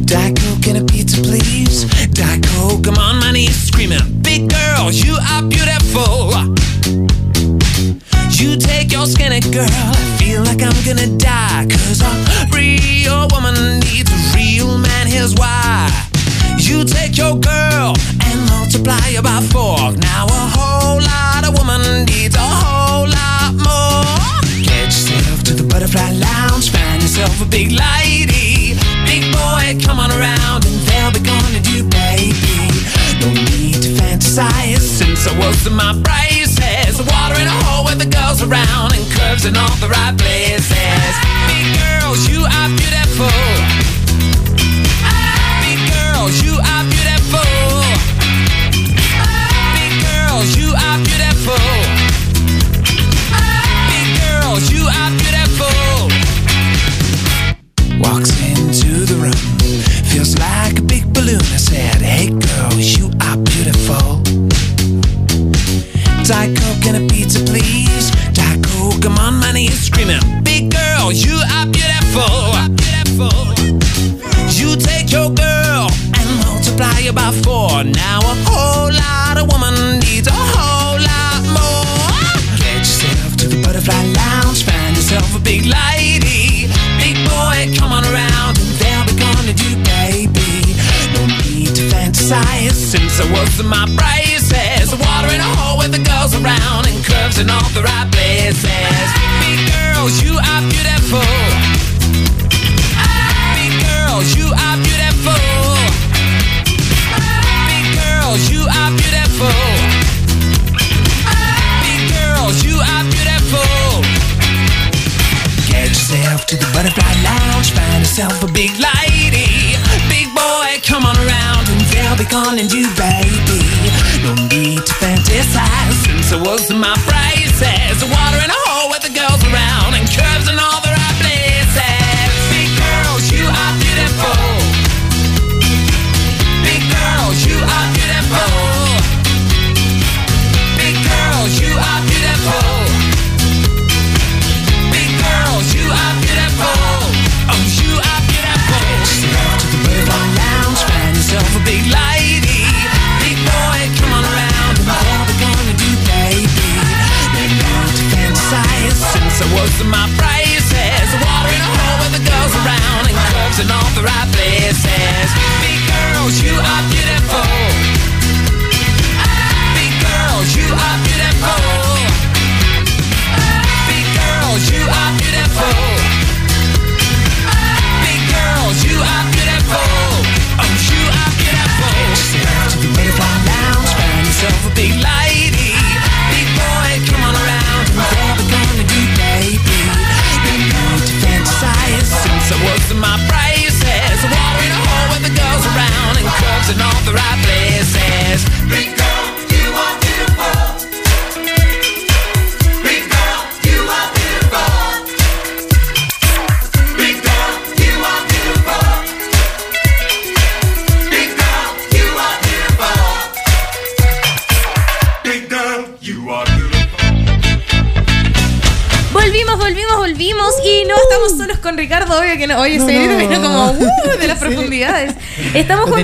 Diet Coke and a pizza, please. Diet Coke, I'm on my knees screaming, Big girls, you are beautiful. You take your skinny girl, I feel like I'm gonna die. Cause a real woman needs a real man, here's why. You take your girl and multiply her by four. Now a whole lot of woman needs a whole yourself a big lady. Big boy, come on around and they'll be gonna do, baby. No need to fantasize since I was in my braces. Water in a hole with the girls around and curves in all the right places. Big girls, you are beautiful. Big girls, you are beautiful. Since I was in my braces. Water in a hole with the girls around and curves in all the right places. Big girls, you are beautiful. Big girls, you are beautiful. Big girls, you are beautiful. Big girls, you are beautiful. Get yourself to the butterfly lounge, find yourself a big lady. be calling you baby. No need to fantasize, since I was my braces, water and all.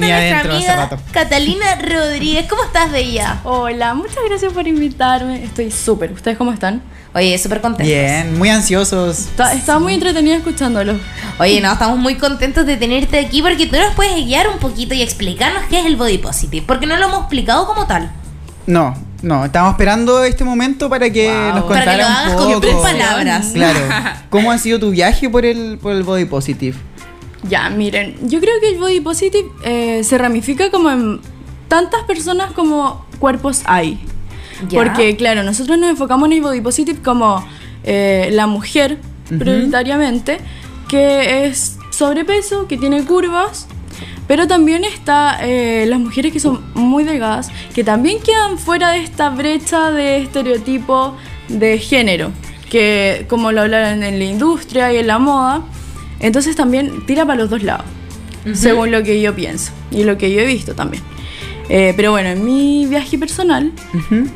Tenía hace rato. Catalina Rodríguez. ¿Cómo estás, Bella? Hola, muchas gracias por invitarme. Estoy súper. ¿Ustedes cómo están? Oye, súper contentos. Bien, muy ansiosos. Está- estaba muy entretenida escuchándolo. Oye, no, estamos muy contentos de tenerte aquí porque tú nos puedes guiar un poquito y explicarnos qué es el body positive, porque no lo hemos explicado como tal. No, no, estamos esperando este momento para que nos Para que lo un hagas poco. con tus palabras. Claro. ¿Cómo ha sido tu viaje por el, por el body positive? Ya, miren, yo creo que el body positive eh, se ramifica como en tantas personas como cuerpos hay. Porque, claro, nosotros nos enfocamos en el body positive como eh, la mujer, Ujú. prioritariamente, que es sobrepeso, que tiene curvas. Pero también está eh, las mujeres que son muy delgadas, que también quedan fuera de esta brecha de estereotipo de género, que como lo hablaron en la industria y en la moda, entonces también tira para los dos lados, según lo que yo pienso y lo que yo he visto también. Eh, pero bueno, en mi viaje personal,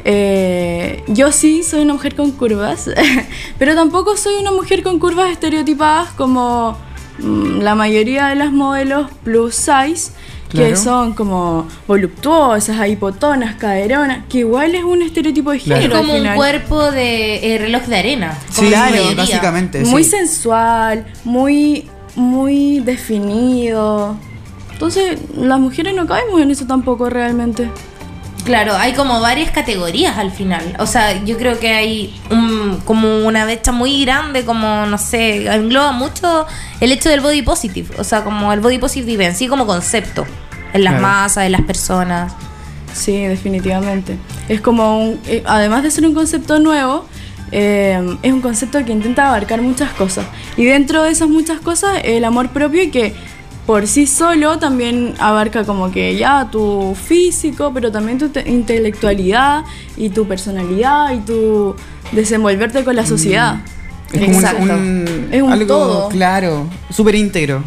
eh, yo sí soy una mujer con curvas, pero tampoco soy una mujer con curvas estereotipadas como mm, la mayoría de las modelos plus size, que Claro. son como voluptuosas, hipotonas, caderonas, que igual es un estereotipo de Es género. al como un cuerpo de eh, reloj de arena. Sí, la mayoría. básicamente. Muy sí. sensual, muy, muy definido. Entonces, las mujeres no caemos en eso tampoco realmente. Claro, hay como varias categorías al final. O sea, yo creo que hay un- como una brecha muy grande, como, no sé, engloba mucho el hecho del body positive. O sea, como el body positive en sí como concepto. En las Claro. masas, en las personas. Sí, definitivamente. Es como, un, eh, además de ser un concepto nuevo, eh, es un concepto que intenta abarcar muchas cosas. Y dentro de esas muchas cosas, el amor propio y que por sí solo también abarca como que ya tu físico, pero también tu te- intelectualidad y tu personalidad y tu desenvolverte con la sociedad. Es como una- Exacto. un, Es un algo, todo. claro, súper íntegro.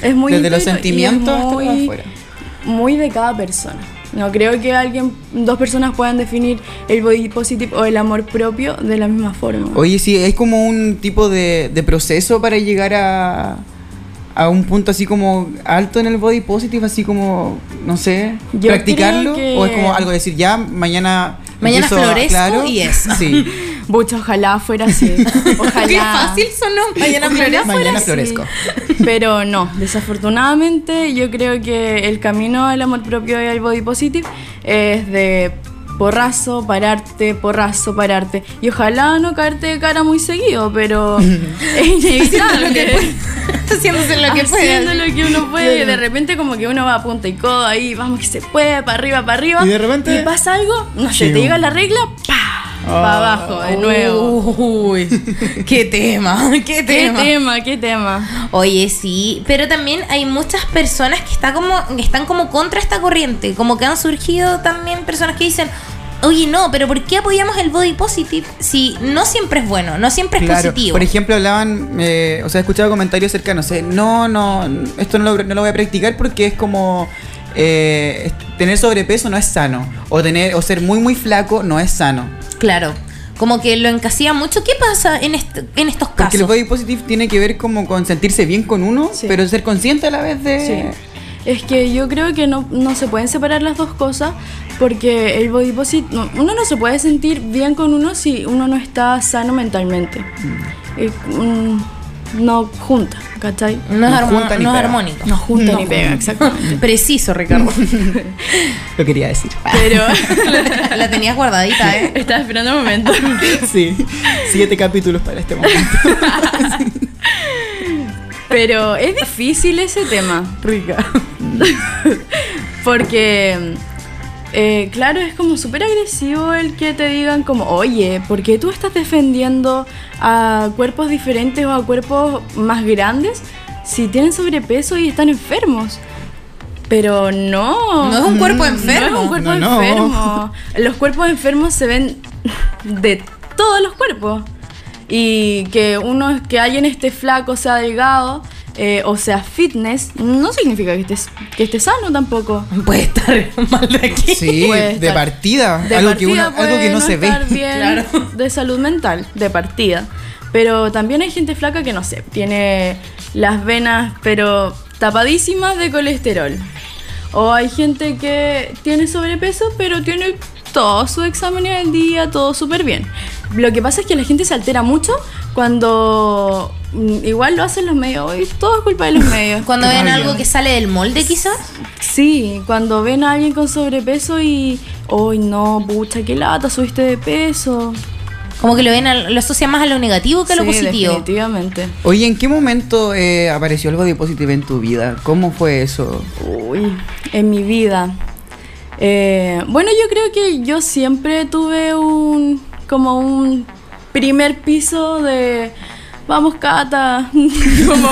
Es muy Desde los y sentimientos hasta muy- afuera. muy de cada persona. No creo que alguien, dos personas puedan definir el body positive o el amor propio de la misma forma. Oye, sí, es como un tipo de, de proceso para llegar a, a un punto así como alto en el body positive, así como, no sé, Yo practicarlo. que- O es como algo de decir, ya, mañana. Mañana florezco claro, y eso. Sí. Mucho, ojalá fuera así. Ojalá. Qué fácil sonó. Mañana Ojalá Mañana florezco. Pero no, desafortunadamente yo creo que el camino al amor propio y al body positive es de porrazo, pararte, porrazo, pararte. Y ojalá no caerte de cara muy seguido, pero es inevitable. Haciéndose lo que puede. Haciendo lo que uno puede y de repente como que uno va a punta y codo ahí, vamos que se puede, para arriba, para arriba. Y de repente- Y pasa algo, no sé, te llega la regla, ¡pa! para abajo de nuevo. Uy, qué tema, qué ¿Qué tema. tema? ¿Qué tema? Oye, sí, pero también hay muchas personas que, está como, que están como contra esta corriente, como que han surgido también personas que dicen, oye, no, pero ¿por qué apoyamos el body positive si no siempre es bueno, no siempre es Claro, positivo? por ejemplo, hablaban, eh, o sea, he escuchado comentarios cercanos, eh, no, no, esto no lo, no lo voy a practicar porque es como eh, tener sobrepeso no es sano, o tener, o ser muy muy flaco no es sano. Claro, como que lo encasilla mucho. ¿Qué pasa en, est- en estos Porque casos? el body positive tiene que ver como con sentirse bien con uno, Sí. pero ser consciente a la vez de... Sí. Es que yo creo que no, no se pueden separar las dos cosas porque el body positive, no, uno no se puede sentir bien con uno si uno no está sano mentalmente. Mm, no junta, ¿cachai? No es, No armo- junta ni no es armónico. No junta No ni pega, exacto. Preciso, Ricardo. Lo quería decir. Pero la tenías guardadita, ¿eh? estaba esperando un momento. sí, siete capítulos para este momento. Pero es difícil ese tema, Rica. Porque, eh, claro, es como súper agresivo el que te digan como, oye, ¿por qué tú estás defendiendo a cuerpos diferentes o a cuerpos más grandes si tienen sobrepeso y están enfermos? Pero no. No es un cuerpo No enfermo. es un cuerpo No, no. enfermo. Los cuerpos enfermos se ven de todos los cuerpos. Y que uno, que alguien esté flaco, sea delgado, eh, o sea fitness, no significa que estés, que esté sano tampoco. Puede estar mal de aquí. Sí, Puede de partida, De algo, que partida uno- algo que no se ve. estar bien Claro. de salud mental, de partida. Pero también hay gente flaca que no sé, tiene las venas pero tapadísimas de colesterol. O hay gente que tiene sobrepeso pero tiene todos sus exámenes al día, todo súper bien. Lo que pasa es que la gente se altera mucho cuando mm, igual lo hacen los medios, y todo es culpa de los medios. Cuando ven algo que sale del molde, quizás. Sí, cuando ven a alguien con sobrepeso y, hoy no, pucha, qué lata, subiste de peso. Como que lo ven, al- lo asocian más a lo negativo que a lo Sí, positivo. Definitivamente. Oye, ¿en qué momento eh, apareció el body positive en tu vida? ¿Cómo fue eso? Uy, en mi vida. Eh, bueno, yo creo que yo siempre tuve un como un primer piso de vamos Cata, como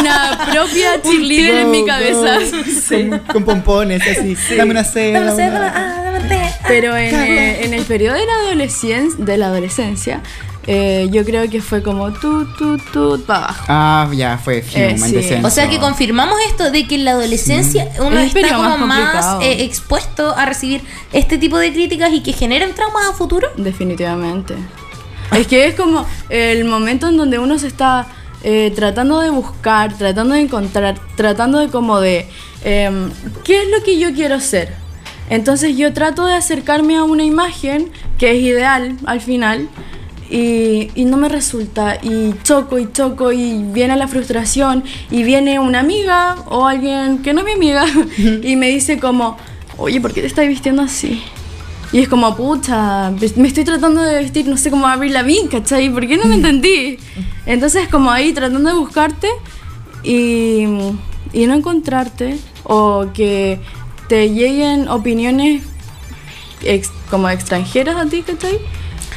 una propia cheerleader en mi cabeza. go. Sí. Con, con pompones, así. Dame una seda. Dame una- dame- ah, dame. Pero en, eh, en el periodo de la adolescencia, de la adolescencia eh, yo creo que fue como tú, tú, tú, para abajo. Ah, ya, fue fiu, Eh, sí. O sea que confirmamos esto de que en la adolescencia uno Es, está como más más eh, expuesto a recibir este tipo de críticas y que generan traumas a futuro. Definitivamente. Es que es como el momento en donde uno se está eh, tratando de buscar, tratando de encontrar, tratando de como de em, qué es lo que yo quiero ser. Entonces yo trato de acercarme a una imagen que es ideal al final y, y no me resulta y choco y choco y viene la frustración y viene una amiga o alguien que no es mi amiga y me dice como, oye, ¿por qué te estás vistiendo así? Y es como, pucha, me estoy tratando de vestir, no sé cómo abrir la bien, ¿cachai? ¿Por qué no me entendí? Entonces, como ahí tratando de buscarte y, y no encontrarte, o que te lleguen opiniones ex- como extranjeras a ti, ¿cachai?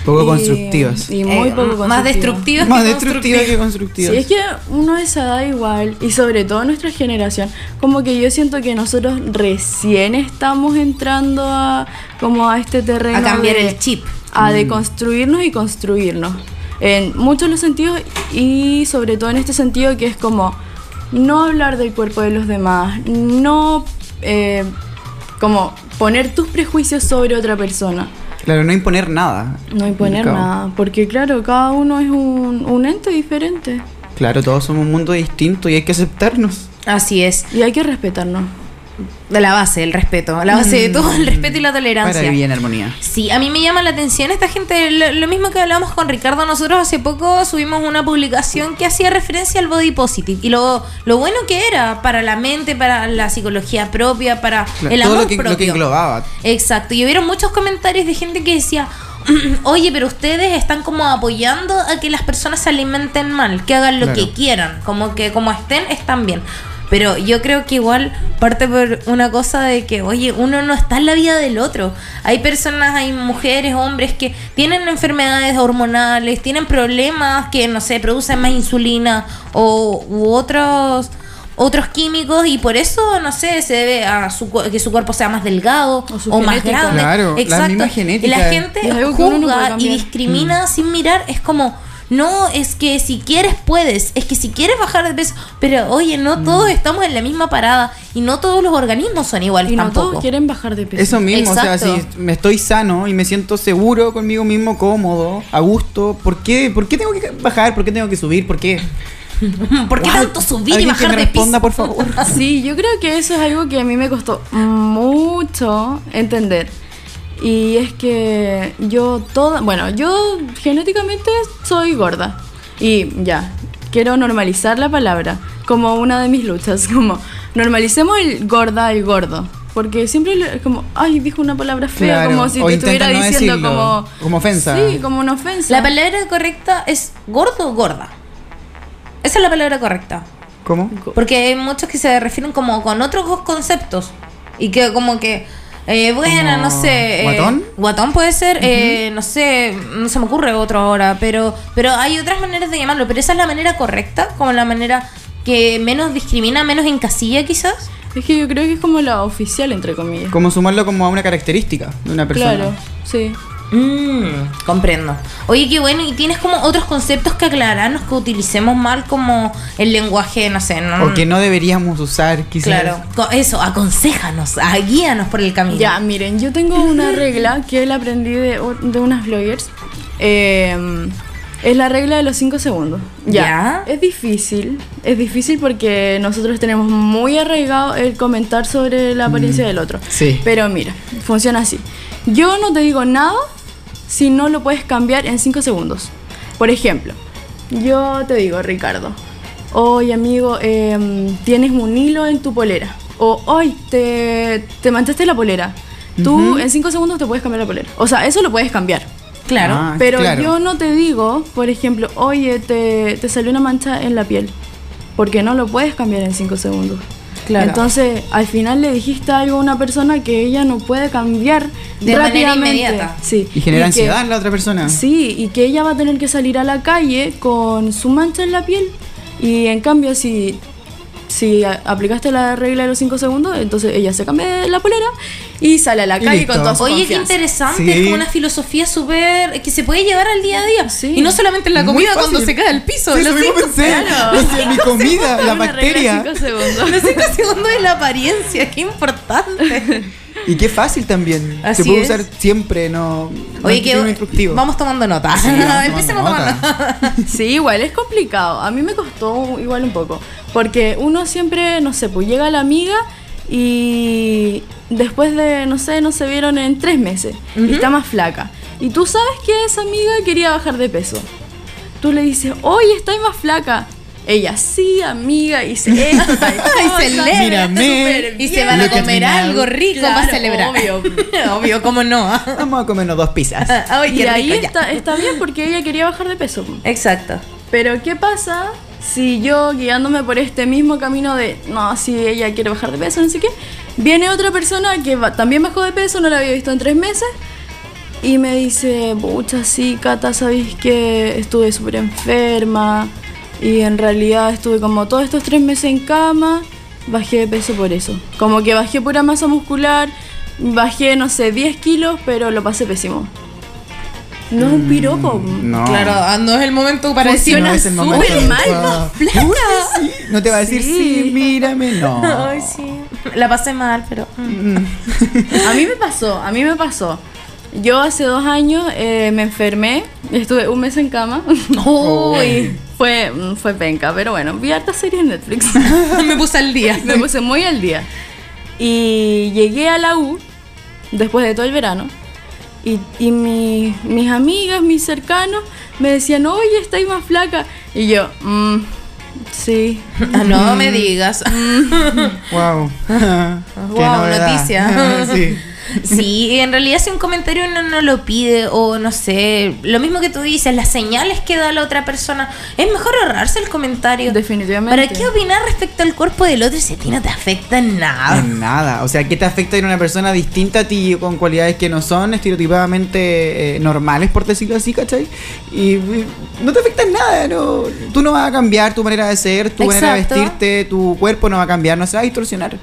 Poco Y- constructivas. Y muy Eh, poco constructivas. más destructivas Más que destructivas que constructivas. Sí, es que uno de esa edad igual, y sobre todo nuestra generación, como que yo siento que nosotros recién estamos entrando a como a este terreno A cambiar de- el chip. a deconstruirnos y construirnos en muchos los sentidos y sobre todo en este sentido que es como no hablar del cuerpo de los demás, no eh, como poner tus prejuicios sobre otra persona. Claro, no imponer nada. No imponer nada, porque claro, cada uno es un, un ente diferente Claro, todos somos un mundo distinto y hay que aceptarnos. Así es. y hay que respetarnos. De la base, el respeto. La base de todo, el respeto y la tolerancia. Para vivir en armonía. Sí, a mí me llama la atención esta gente, lo, lo mismo que hablamos con Ricardo, nosotros hace poco subimos una publicación que hacía referencia al body positive y lo, lo bueno que era para la mente, para la psicología propia, para Claro, el todo amor lo que, lo que propio. englobaba. Exacto, y hubieron muchos comentarios de gente que decía, oye, pero ustedes están como apoyando a que las personas se alimenten mal, que hagan lo Claro. que quieran, como que como estén, están bien. Pero yo creo que igual parte por una cosa de que, oye, uno no está en la vida del otro. Hay personas, hay mujeres, hombres que tienen enfermedades hormonales, tienen problemas que, no sé, producen más insulina o u otros otros químicos y por eso, no sé, se debe a su, que su cuerpo sea más delgado o, más grande. Claro, la Exacto. misma Y la gente juzga y discrimina sin mirar. Es como, no, es que si quieres puedes, es que si quieres bajar de peso, pero oye, no todos estamos en la misma parada y no todos los organismos son iguales Y no tampoco. todos quieren bajar de peso. Eso mismo, o sea, si me estoy sano y me siento seguro conmigo mismo, cómodo, a gusto, ¿por qué, ¿por qué tengo que bajar? ¿Por qué tengo que subir? ¿Por qué? ¿Por qué tanto subir y bajar que me de peso? responda, por favor. Sí, yo creo que eso es algo que a mí me costó mucho entender. Y es que yo toda, bueno, yo genéticamente soy gorda. Y ya, quiero normalizar la palabra como una de mis luchas, como normalicemos el gorda, el gordo. Porque siempre como, ay, dijo una palabra fea, Claro, como si o te estuviera no diciendo decirlo, como... como ofensa. Sí, como una ofensa. La palabra correcta es gordo o gorda. Esa es la palabra correcta. ¿Cómo? Porque hay muchos que se refieren como con otros conceptos. Y que como que, eh, bueno, ¿Como no sé. eh, guatón? guatón puede ser, eh, no sé, no se me ocurre otro ahora. Pero, pero hay otras maneras de llamarlo. Pero esa es la manera correcta, como la manera que menos discrimina, menos encasilla quizás. Es que yo creo que es como la oficial, entre comillas. Como sumarlo como a una característica de una persona. Claro, sí. Mm, comprendo. Oye, qué bueno. ¿Y tienes como otros conceptos que aclararnos que utilicemos mal como el lenguaje, no sé, no? O que no deberíamos usar, quizás. Claro, eso, aconsejanos, ah, guíanos por el camino. Ya, miren, yo tengo una regla que la aprendí de, de unas bloggers. Eh, es la regla de los 5 segundos. Ya. Es difícil. Es difícil porque nosotros tenemos muy arraigado el comentar sobre la apariencia del otro. Sí. Pero mira, funciona así. Yo no te digo nada si no lo puedes cambiar en 5 segundos. Por ejemplo, yo te digo, Ricardo, oye amigo, em, tienes un hilo en tu polera. O, hoy te, te manchaste la polera. Tú en 5 segundos te puedes cambiar la polera. O sea, eso lo puedes cambiar. Claro. Ah, Pero claro. yo no te digo, por ejemplo, oye, te, te salió una mancha en la piel. Porque no lo puedes cambiar en 5 segundos. Claro. Entonces, al final le dijiste algo a una persona que ella no puede cambiar De manera rápidamente. inmediata. Sí. Y genera ansiedad en la otra persona. Sí, y que ella va a tener que salir a la calle con su mancha en la piel. Y en cambio, si, si aplicaste la regla de los 5 segundos, entonces ella se cambia la polera y sale a la calle con toda su Oye, qué interesante, Sí. es como una filosofía súper que se puede llevar al día a día. Sí. Y no solamente en la comida cuando se cae al piso. Sí, los eso mismo cinco- pensé. claro. Decía, mi comida, la bacteria. cinco segundos. Los segundos de la apariencia, qué importante. Y qué fácil también. Así Se puede es. usar siempre, no. no Oye, es que vamos tomando nota. Sí, tomando Empecemos a tomar nota. Sí, igual es complicado. A mí me costó igual un poco. Porque uno siempre, no sé, pues llega la amiga y después de, no sé, no se vieron en tres meses. Y está más flaca. Y tú sabes que esa amiga quería bajar de peso. Tú le dices, oye, estoy más flaca. Ella, sí, amiga, hice esto, tal Y celebra. Mírame. Y se van a comer algo rico Claro, para celebrar. obvio. Obvio, cómo no. Vamos a comernos dos pizzas. Ay, Y ahí rico, está, está bien porque ella quería bajar de peso. Exacto. Pero ¿qué pasa si yo guiándome por este mismo camino de, no, si ella quiere bajar de peso, no sé qué, viene otra persona que va- también bajó de peso, no la había visto en tres meses, y me dice, pucha, sí, Cata, sabéis que estuve súper enferma, y en realidad estuve como todos estos tres meses en cama, bajé de peso por eso. Como que bajé pura masa muscular, bajé, no sé, 10 kilos, pero lo pasé pésimo. No es un piropo. No. Claro, ah, no es el momento para decir no es el momento. súper mal, flaca. Uy, sí. No te va a decir, sí, Sí. mírame, no. Ay, sí. La pasé mal, pero. mm. A mí me pasó, a mí me pasó. Yo hace dos años eh, me enfermé, estuve un mes en cama. Uy. Fue, mm, fue penca, pero bueno, vi hartas series en Netflix. Me puse al día. me puse muy al día. Y llegué a la U después de todo el verano. Y, y mi- mis amigas, mis cercanos, me decían, oye, estáis más flaca. Y yo, "Mm, sí. Ah, no me digas. Wow. Qué Wow, novedad. noticia. sí. Sí, en realidad si un comentario uno no lo pide o no sé, lo mismo que tú dices, las señales que da la otra persona, es mejor ahorrarse el comentario. Definitivamente. ¿Para qué opinar respecto al cuerpo del otro si a ti no te afecta en nada? En nada. O sea, ¿qué te afecta en una persona distinta a ti con cualidades que no son estereotipadamente eh, normales, por decirlo así, ¿cachai? Y, y no te afecta en nada. No, tú no vas a cambiar tu manera de ser, tu manera de vestirte, tu cuerpo no va a cambiar, no se va a distorsionar.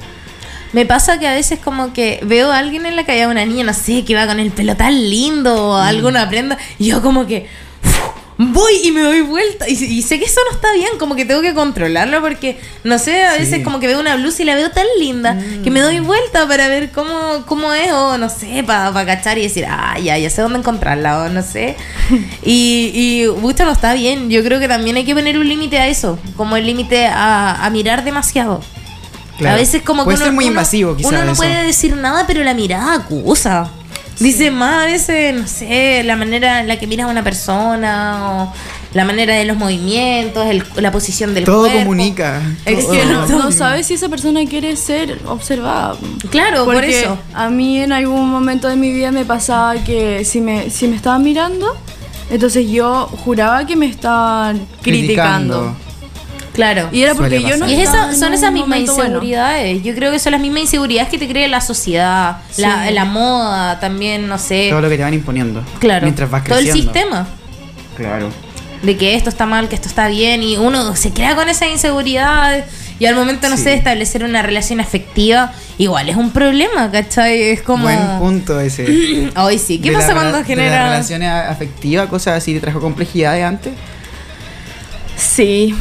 Me pasa que a veces como que veo a alguien en la calle, una niña, no sé, que va con el pelo tan lindo o alguna prenda, y yo como que voy y me doy vuelta. Y, y sé que eso no está bien, como que tengo que controlarlo porque, no sé, a veces Sí. como que veo una blusa y la veo tan linda que me doy vuelta para ver cómo, cómo es o no sé, para cachar y decir, ah, ya, ya sé dónde encontrarla o no sé. Y, y pucha, no está bien. Yo creo que también hay que poner un límite a eso, como el límite a, a mirar demasiado. Claro. A veces como que uno, ser muy uno- invasivo, quizás. uno no eso. puede decir nada, pero la mirada acusa. Dice más a veces, no sé, la manera en la que miras a una persona o la manera de los movimientos, el- la posición del Todo cuerpo. comunica. Es Todo. que no, no sabes si esa persona quiere ser observada. Claro, por eso. A mí en algún momento de mi vida me pasaba que si me, si me estaban mirando, entonces yo juraba que me estaban criticando. Claro. Y era porque yo no Y es esa- son esas mismas bueno. inseguridades. Yo creo que son las mismas inseguridades que te crea la sociedad, la, Sí. la moda también, no sé. Todo lo que te van imponiendo. Claro. Mientras vas Todo el creciendo. sistema. Claro. de que esto está mal, que esto está bien, y uno se crea con esa inseguridad y al momento, no Sí. sé, de establecer una relación afectiva, igual es un problema, ¿cachai? Es como... Buen punto ese. Ay, sí, ¿qué De pasa la cuando genera...? las relaciones afectivas, cosas así, te trajo complejidades antes? Sí,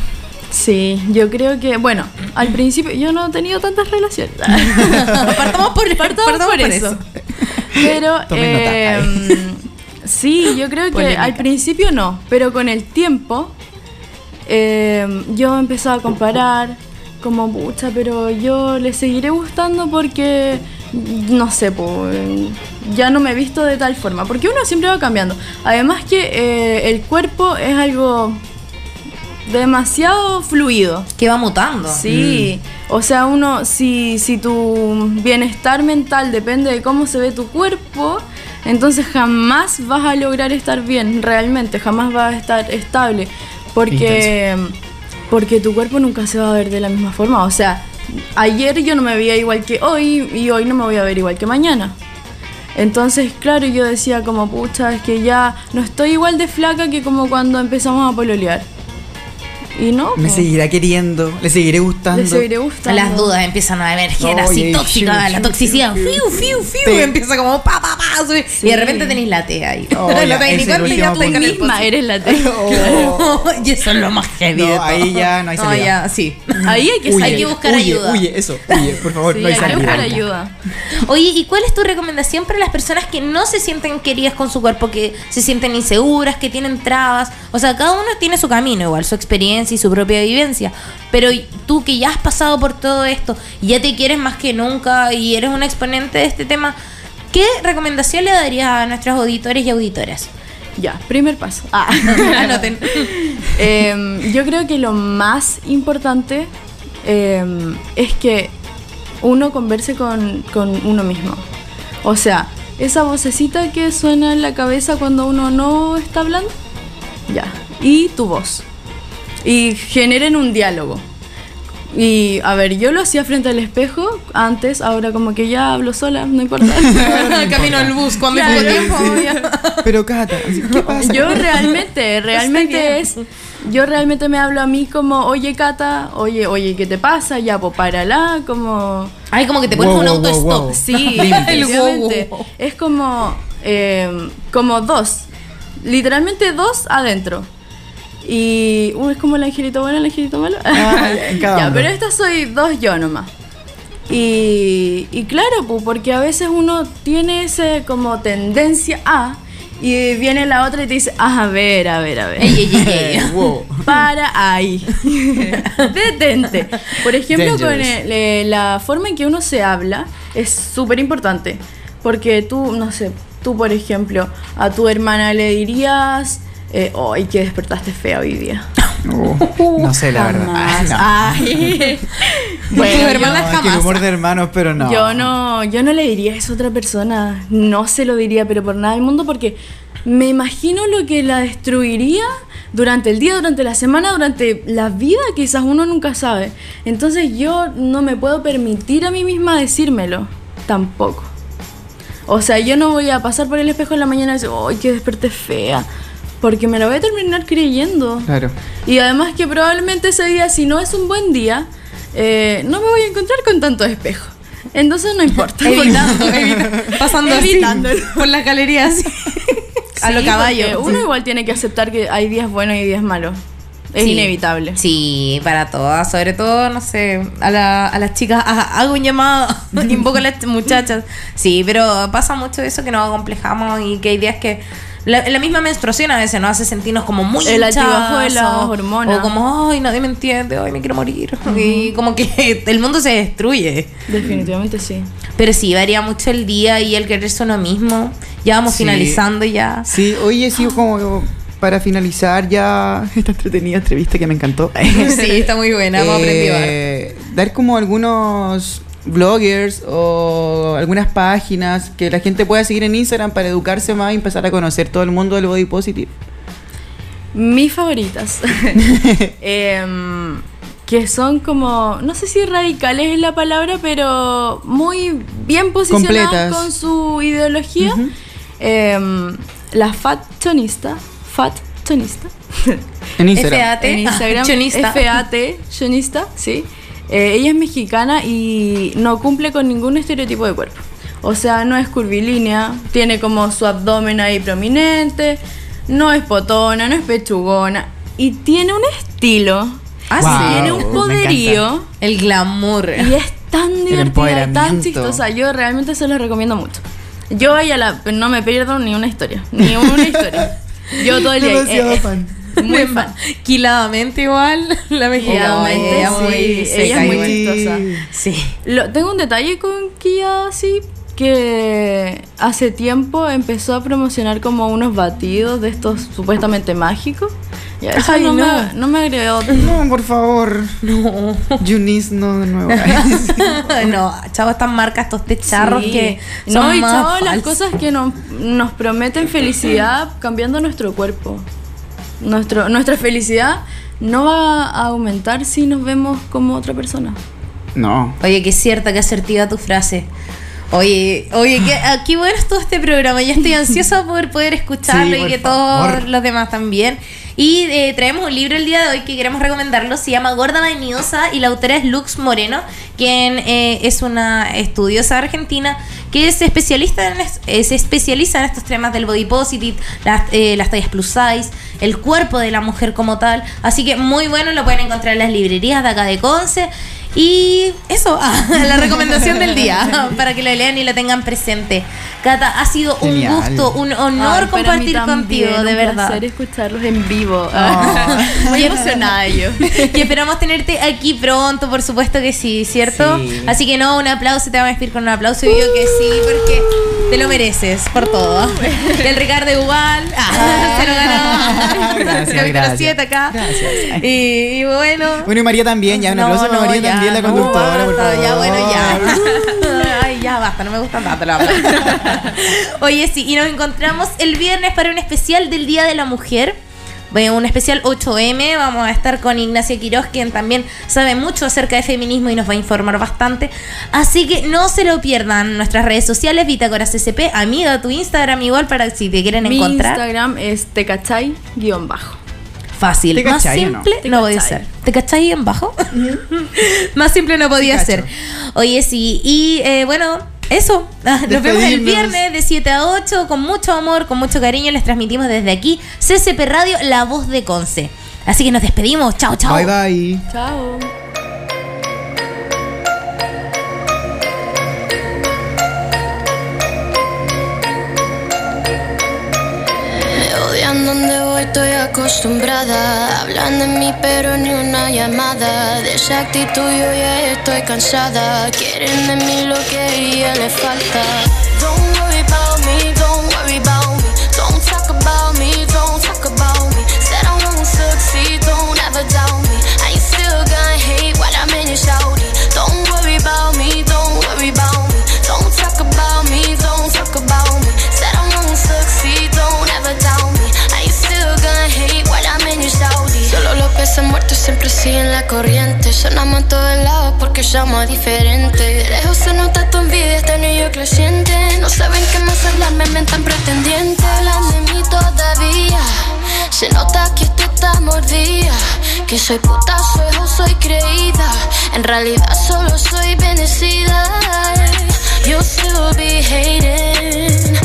sí, yo creo que, bueno, al principio yo no he tenido tantas relaciones. Partamos por, Partamos partamos por por eso. eso. Pero nota. eh, sí, yo creo que Polémica. al principio no, pero con el tiempo eh, yo empezaba a comparar como pucha, pero yo le seguiré gustando porque no sé, pues ya no me he visto de tal forma, porque uno siempre va cambiando. Además que eh, el cuerpo es algo demasiado fluido. Que va mutando. Sí, o sea, uno, si, si tu bienestar mental depende de cómo se ve tu cuerpo, entonces jamás vas a lograr estar bien, realmente, jamás vas a estar estable, porque, porque tu cuerpo nunca se va a ver de la misma forma. O sea, ayer yo no me veía igual que hoy y hoy no me voy a ver igual que mañana. Entonces, claro, yo decía como, pucha, es que ya no estoy igual de flaca que como cuando empezamos a pololear. Y no, Me seguirá queriendo, le seguiré gustando. Le seguiré gustando. Las dudas empiezan a emerger así fiu, tóxica, la toxicidad, fiu, fiu, fiu, fiu, Te- y empieza como pa, pa, pa, y de repente tenéis la T ahí. Oh, no ya, es el último el misma eres la T. Oh. y eso es lo más heavy No, ahí ya no hay salida. ya, sí. Ahí hay que Huye, hay que buscar huye, ayuda. Huye, eso, huye, por favor, Sí, no hay hay que salida. buscar ayuda. Oye, ¿y cuál es tu recomendación para las personas que no se sienten queridas con su cuerpo, que se sienten inseguras, que tienen trabas? O sea, cada uno tiene su camino, igual, su experiencia y su propia vivencia. Pero tú que ya has pasado por todo esto, ya te quieres más que nunca y eres un exponente de este tema, ¿qué recomendación le darías a nuestros auditores y auditoras? Ya, primer paso. Ah. Anoten. Em, yo creo que lo más importante em, es que uno converse con, con uno mismo. O sea, esa vocecita que suena en la cabeza cuando uno no está hablando, ya. Y tu voz. Y generen un diálogo. Y a ver, yo lo hacía frente al espejo antes, ahora como que ya hablo sola, no importa. Camino al bus, cuando Claro, tengo tiempo. sí. ya. Pero Cata, ¿qué pasa? Yo realmente, realmente es. Yo realmente me hablo a mí como, oye Cata, oye, oye, ¿qué te pasa? Ya, pues párala, como. Ay, como que te pones Wow, un wow, auto-stop. wow, wow. Sí, wow. Es como, eh, como dos. Literalmente dos adentro. Y uno es como el angelito bueno, el angelito malo. Ah, ya, pero esta soy dos yo nomás. Y, y claro, pues, porque a veces uno tiene ese como tendencia a y viene la otra y te dice, "Ah, a ver, a ver, a ver. Ey, ey, ey. Wow. Para ahí. Detente. Por ejemplo, con el- eh, la forma en que uno se habla es súper importante. Porque tú, no sé, tú por ejemplo, a tu hermana le dirías, eh, ¡ay, que despertaste fea hoy día! Uh, no sé, la verdad. Jamás. Ah, no. Ay. Tus hermanas No, es que jamás. humor de hermanos, pero no. Yo no, yo no le diría eso a otra persona. No se lo diría, pero por nada del mundo, porque me imagino lo que la destruiría durante el día, durante la semana, durante la vida, quizás uno nunca sabe. Entonces yo no me puedo permitir a mí misma decírmelo, tampoco. O sea, yo no voy a pasar por el espejo en la mañana y decir, ¡ay, que desperté fea! Porque me lo voy a terminar creyendo. Claro. Y además que probablemente ese día, si no es un buen día, eh, no me voy a encontrar con tanto espejo. Entonces no importa. Evitando, evita- pasando así, por las galerías así, a lo Sí, caballo. Uno igual tiene que aceptar que hay días buenos y días malos. Es Sí. inevitable. Sí, para todas, sobre todo, no sé, a, la- a las chicas, ha- hago un llamado, invoco a las muchachas. Sí, pero pasa mucho eso que nos acomplejamos y que hay días que la, la misma menstruación a veces nos hace sentirnos como muy El altibajo de las hormonas. O como, ay, nadie me entiende, ay, me quiero morir. Y como que el mundo se destruye. Definitivamente sí. Pero sí, varía mucho el día y el quererse uno mismo. Ya vamos Sí. finalizando ya. Sí, oye, sí, como para finalizar ya esta entretenida entrevista que me encantó. Sí, está muy buena, hemos. Eh, dar como algunos bloggers o algunas páginas que la gente pueda seguir en Instagram para educarse más y empezar a conocer todo el mundo del body positive. Mis favoritas. Em, que son como, no sé si radicales es la palabra, pero muy bien posicionadas Completas. con su ideología. Em, la Fat Chonista. Fat Chonista. En Instagram. FAT, en Instagram. ah, chonista. FAT, chonista, sí. Eh, ella es mexicana y no cumple con ningún estereotipo de cuerpo. O sea, no es curvilínea, tiene como su abdomen ahí prominente, no es potona, no es pechugona y tiene un estilo. Ah, Wow, tiene un poderío El glamour. y es tan divertida, tan chistosa. Yo realmente se los recomiendo mucho. Yo a ella la, no me pierdo ni una historia, ni una historia. Yo todo el día. Demasiado eh, eh, fan. Muy fan. Quiladamente igual, la mexicana. Quiladamente, ella sí, muy ella es muy chistosa. Sí. Lo- tengo un detalle con Kia sí que hace tiempo empezó a promocionar como unos batidos de estos supuestamente mágicos. Y eso Ay, no, no. Me, no me agregó. No, por favor. No. Yunis, no de nuevo. no, chavo, estas marcas, estos techarros Sí. que no, son y más chavo, las cosas que nos, nos prometen felicidad cambiando nuestro cuerpo. Nuestro, nuestra felicidad no va a aumentar si nos vemos como otra persona. No. Oye, qué cierta, qué asertiva tu frase. Oye, oye, qué, qué bueno es todo este programa. Ya estoy ansiosa por poder escucharlo Sí, y que favor. todos los demás también. Y eh, traemos un libro el día de hoy que queremos recomendarlo. Se llama Gorda Vanidosa y la autora es Lux Moreno, quien eh, es una estudiosa argentina que es especialista en eh, se especializa en estos temas del body positive, las, eh, las tallas plus size, el cuerpo de la mujer como tal. Así que muy bueno, lo pueden encontrar en las librerías de acá de Conce. Y eso, ah, la recomendación del día, para que lo lean y lo tengan presente. Cata, ha sido un Genial. gusto, un honor Ay, compartir también, contigo, de un verdad. placer escucharlos en vivo. Oh. Muy emocionada yo. Y esperamos tenerte aquí pronto, por supuesto que sí, ¿cierto? Sí. Así que no, un aplauso, te vamos a despedir con un aplauso y yo que sí, porque te lo mereces por todo. Y el Ricardo igual, ah, se lo ganó. Gracias, gracias. siete acá. Gracias. Y, y bueno. Bueno, y María también, ya un No, aplauso no, María ya, también, la no, conductora, por basta, favor. Ya, bueno, ya. Ay, ya basta, no me gustan tanto aplausos. Oye, sí, y nos encontramos el viernes para un especial del Día de la Mujer. Un especial 8M. Vamos a estar con Ignacia Quiroz, quien también sabe mucho acerca de feminismo y nos va a informar bastante. Así que no se lo pierdan. Nuestras redes sociales, Bitácora CCP, amiga, tu Instagram igual para si te quieren Mi encontrar. Instagram es tecachay guion bajo. Fácil. ¿Te Más no? simple no, podía ser. ¿Te cachai en bajo? Más simple no podía ser. Oye, sí. Y eh, bueno, eso. Ah, Nos vemos el viernes de 7 a 8 con mucho amor, con mucho cariño. Les transmitimos desde aquí CCP Radio, la voz de Conce. Así que nos despedimos. Chao, chao. Bye bye. Chao. Estoy acostumbrada. Hablan de mí, pero ni una llamada. De esa actitud yo ya estoy cansada. Quieren de mí lo que a ella le falta. La corriente. Sonamos en todos lados porque somos diferentes. De lejos se nota tu envidia, este niño creciente. No saben qué más hablar, me mentan pretendientes. Hablan de mí todavía. Se nota que esto está mordida. Que soy puta, soy o soy creída. En realidad solo soy bendecida. You still be hating.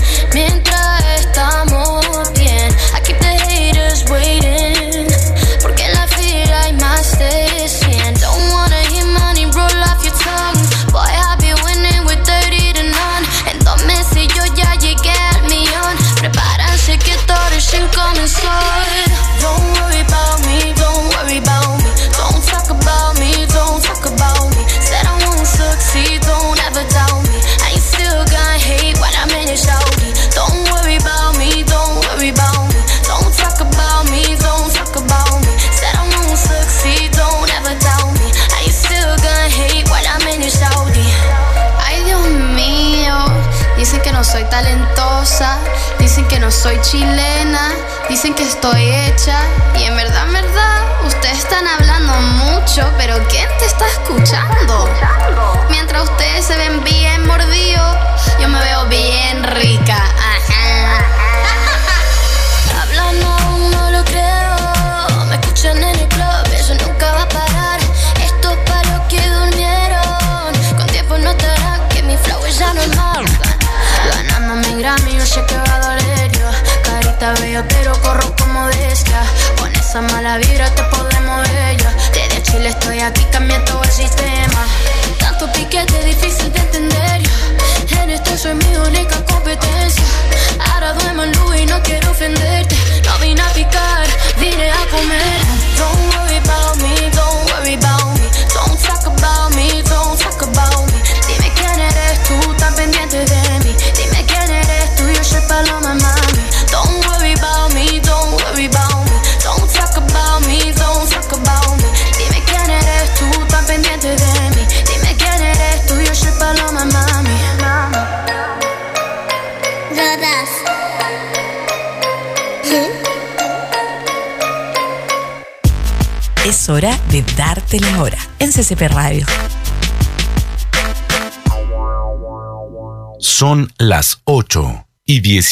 Estoy hecha. Y en verdad, en verdad, ustedes están hablando mucho, pero ¿quién te está escuchando? Mientras ustedes se ven bien mordidos, yo me veo bien rica. Ajá. Hablan aún no lo creo. Me escuchan en el club, eso nunca va a parar. Esto es para los que durmieron. Con tiempo notarán que mi flow es ya normal. Ganando mi Grammy, yo sé que va a doler yo. Carita bella, pero corro esa mala vibra te podemos yo. Desde Chile estoy aquí, cambié todo el sistema. Tanto piquete, difícil de entender. En esto soy mi única competencia. Ahora duermo en luz y no quiero ofenderte. No vine a picar, vine a comer. De darte la hora en CCP Radio. Son las 8 y 10.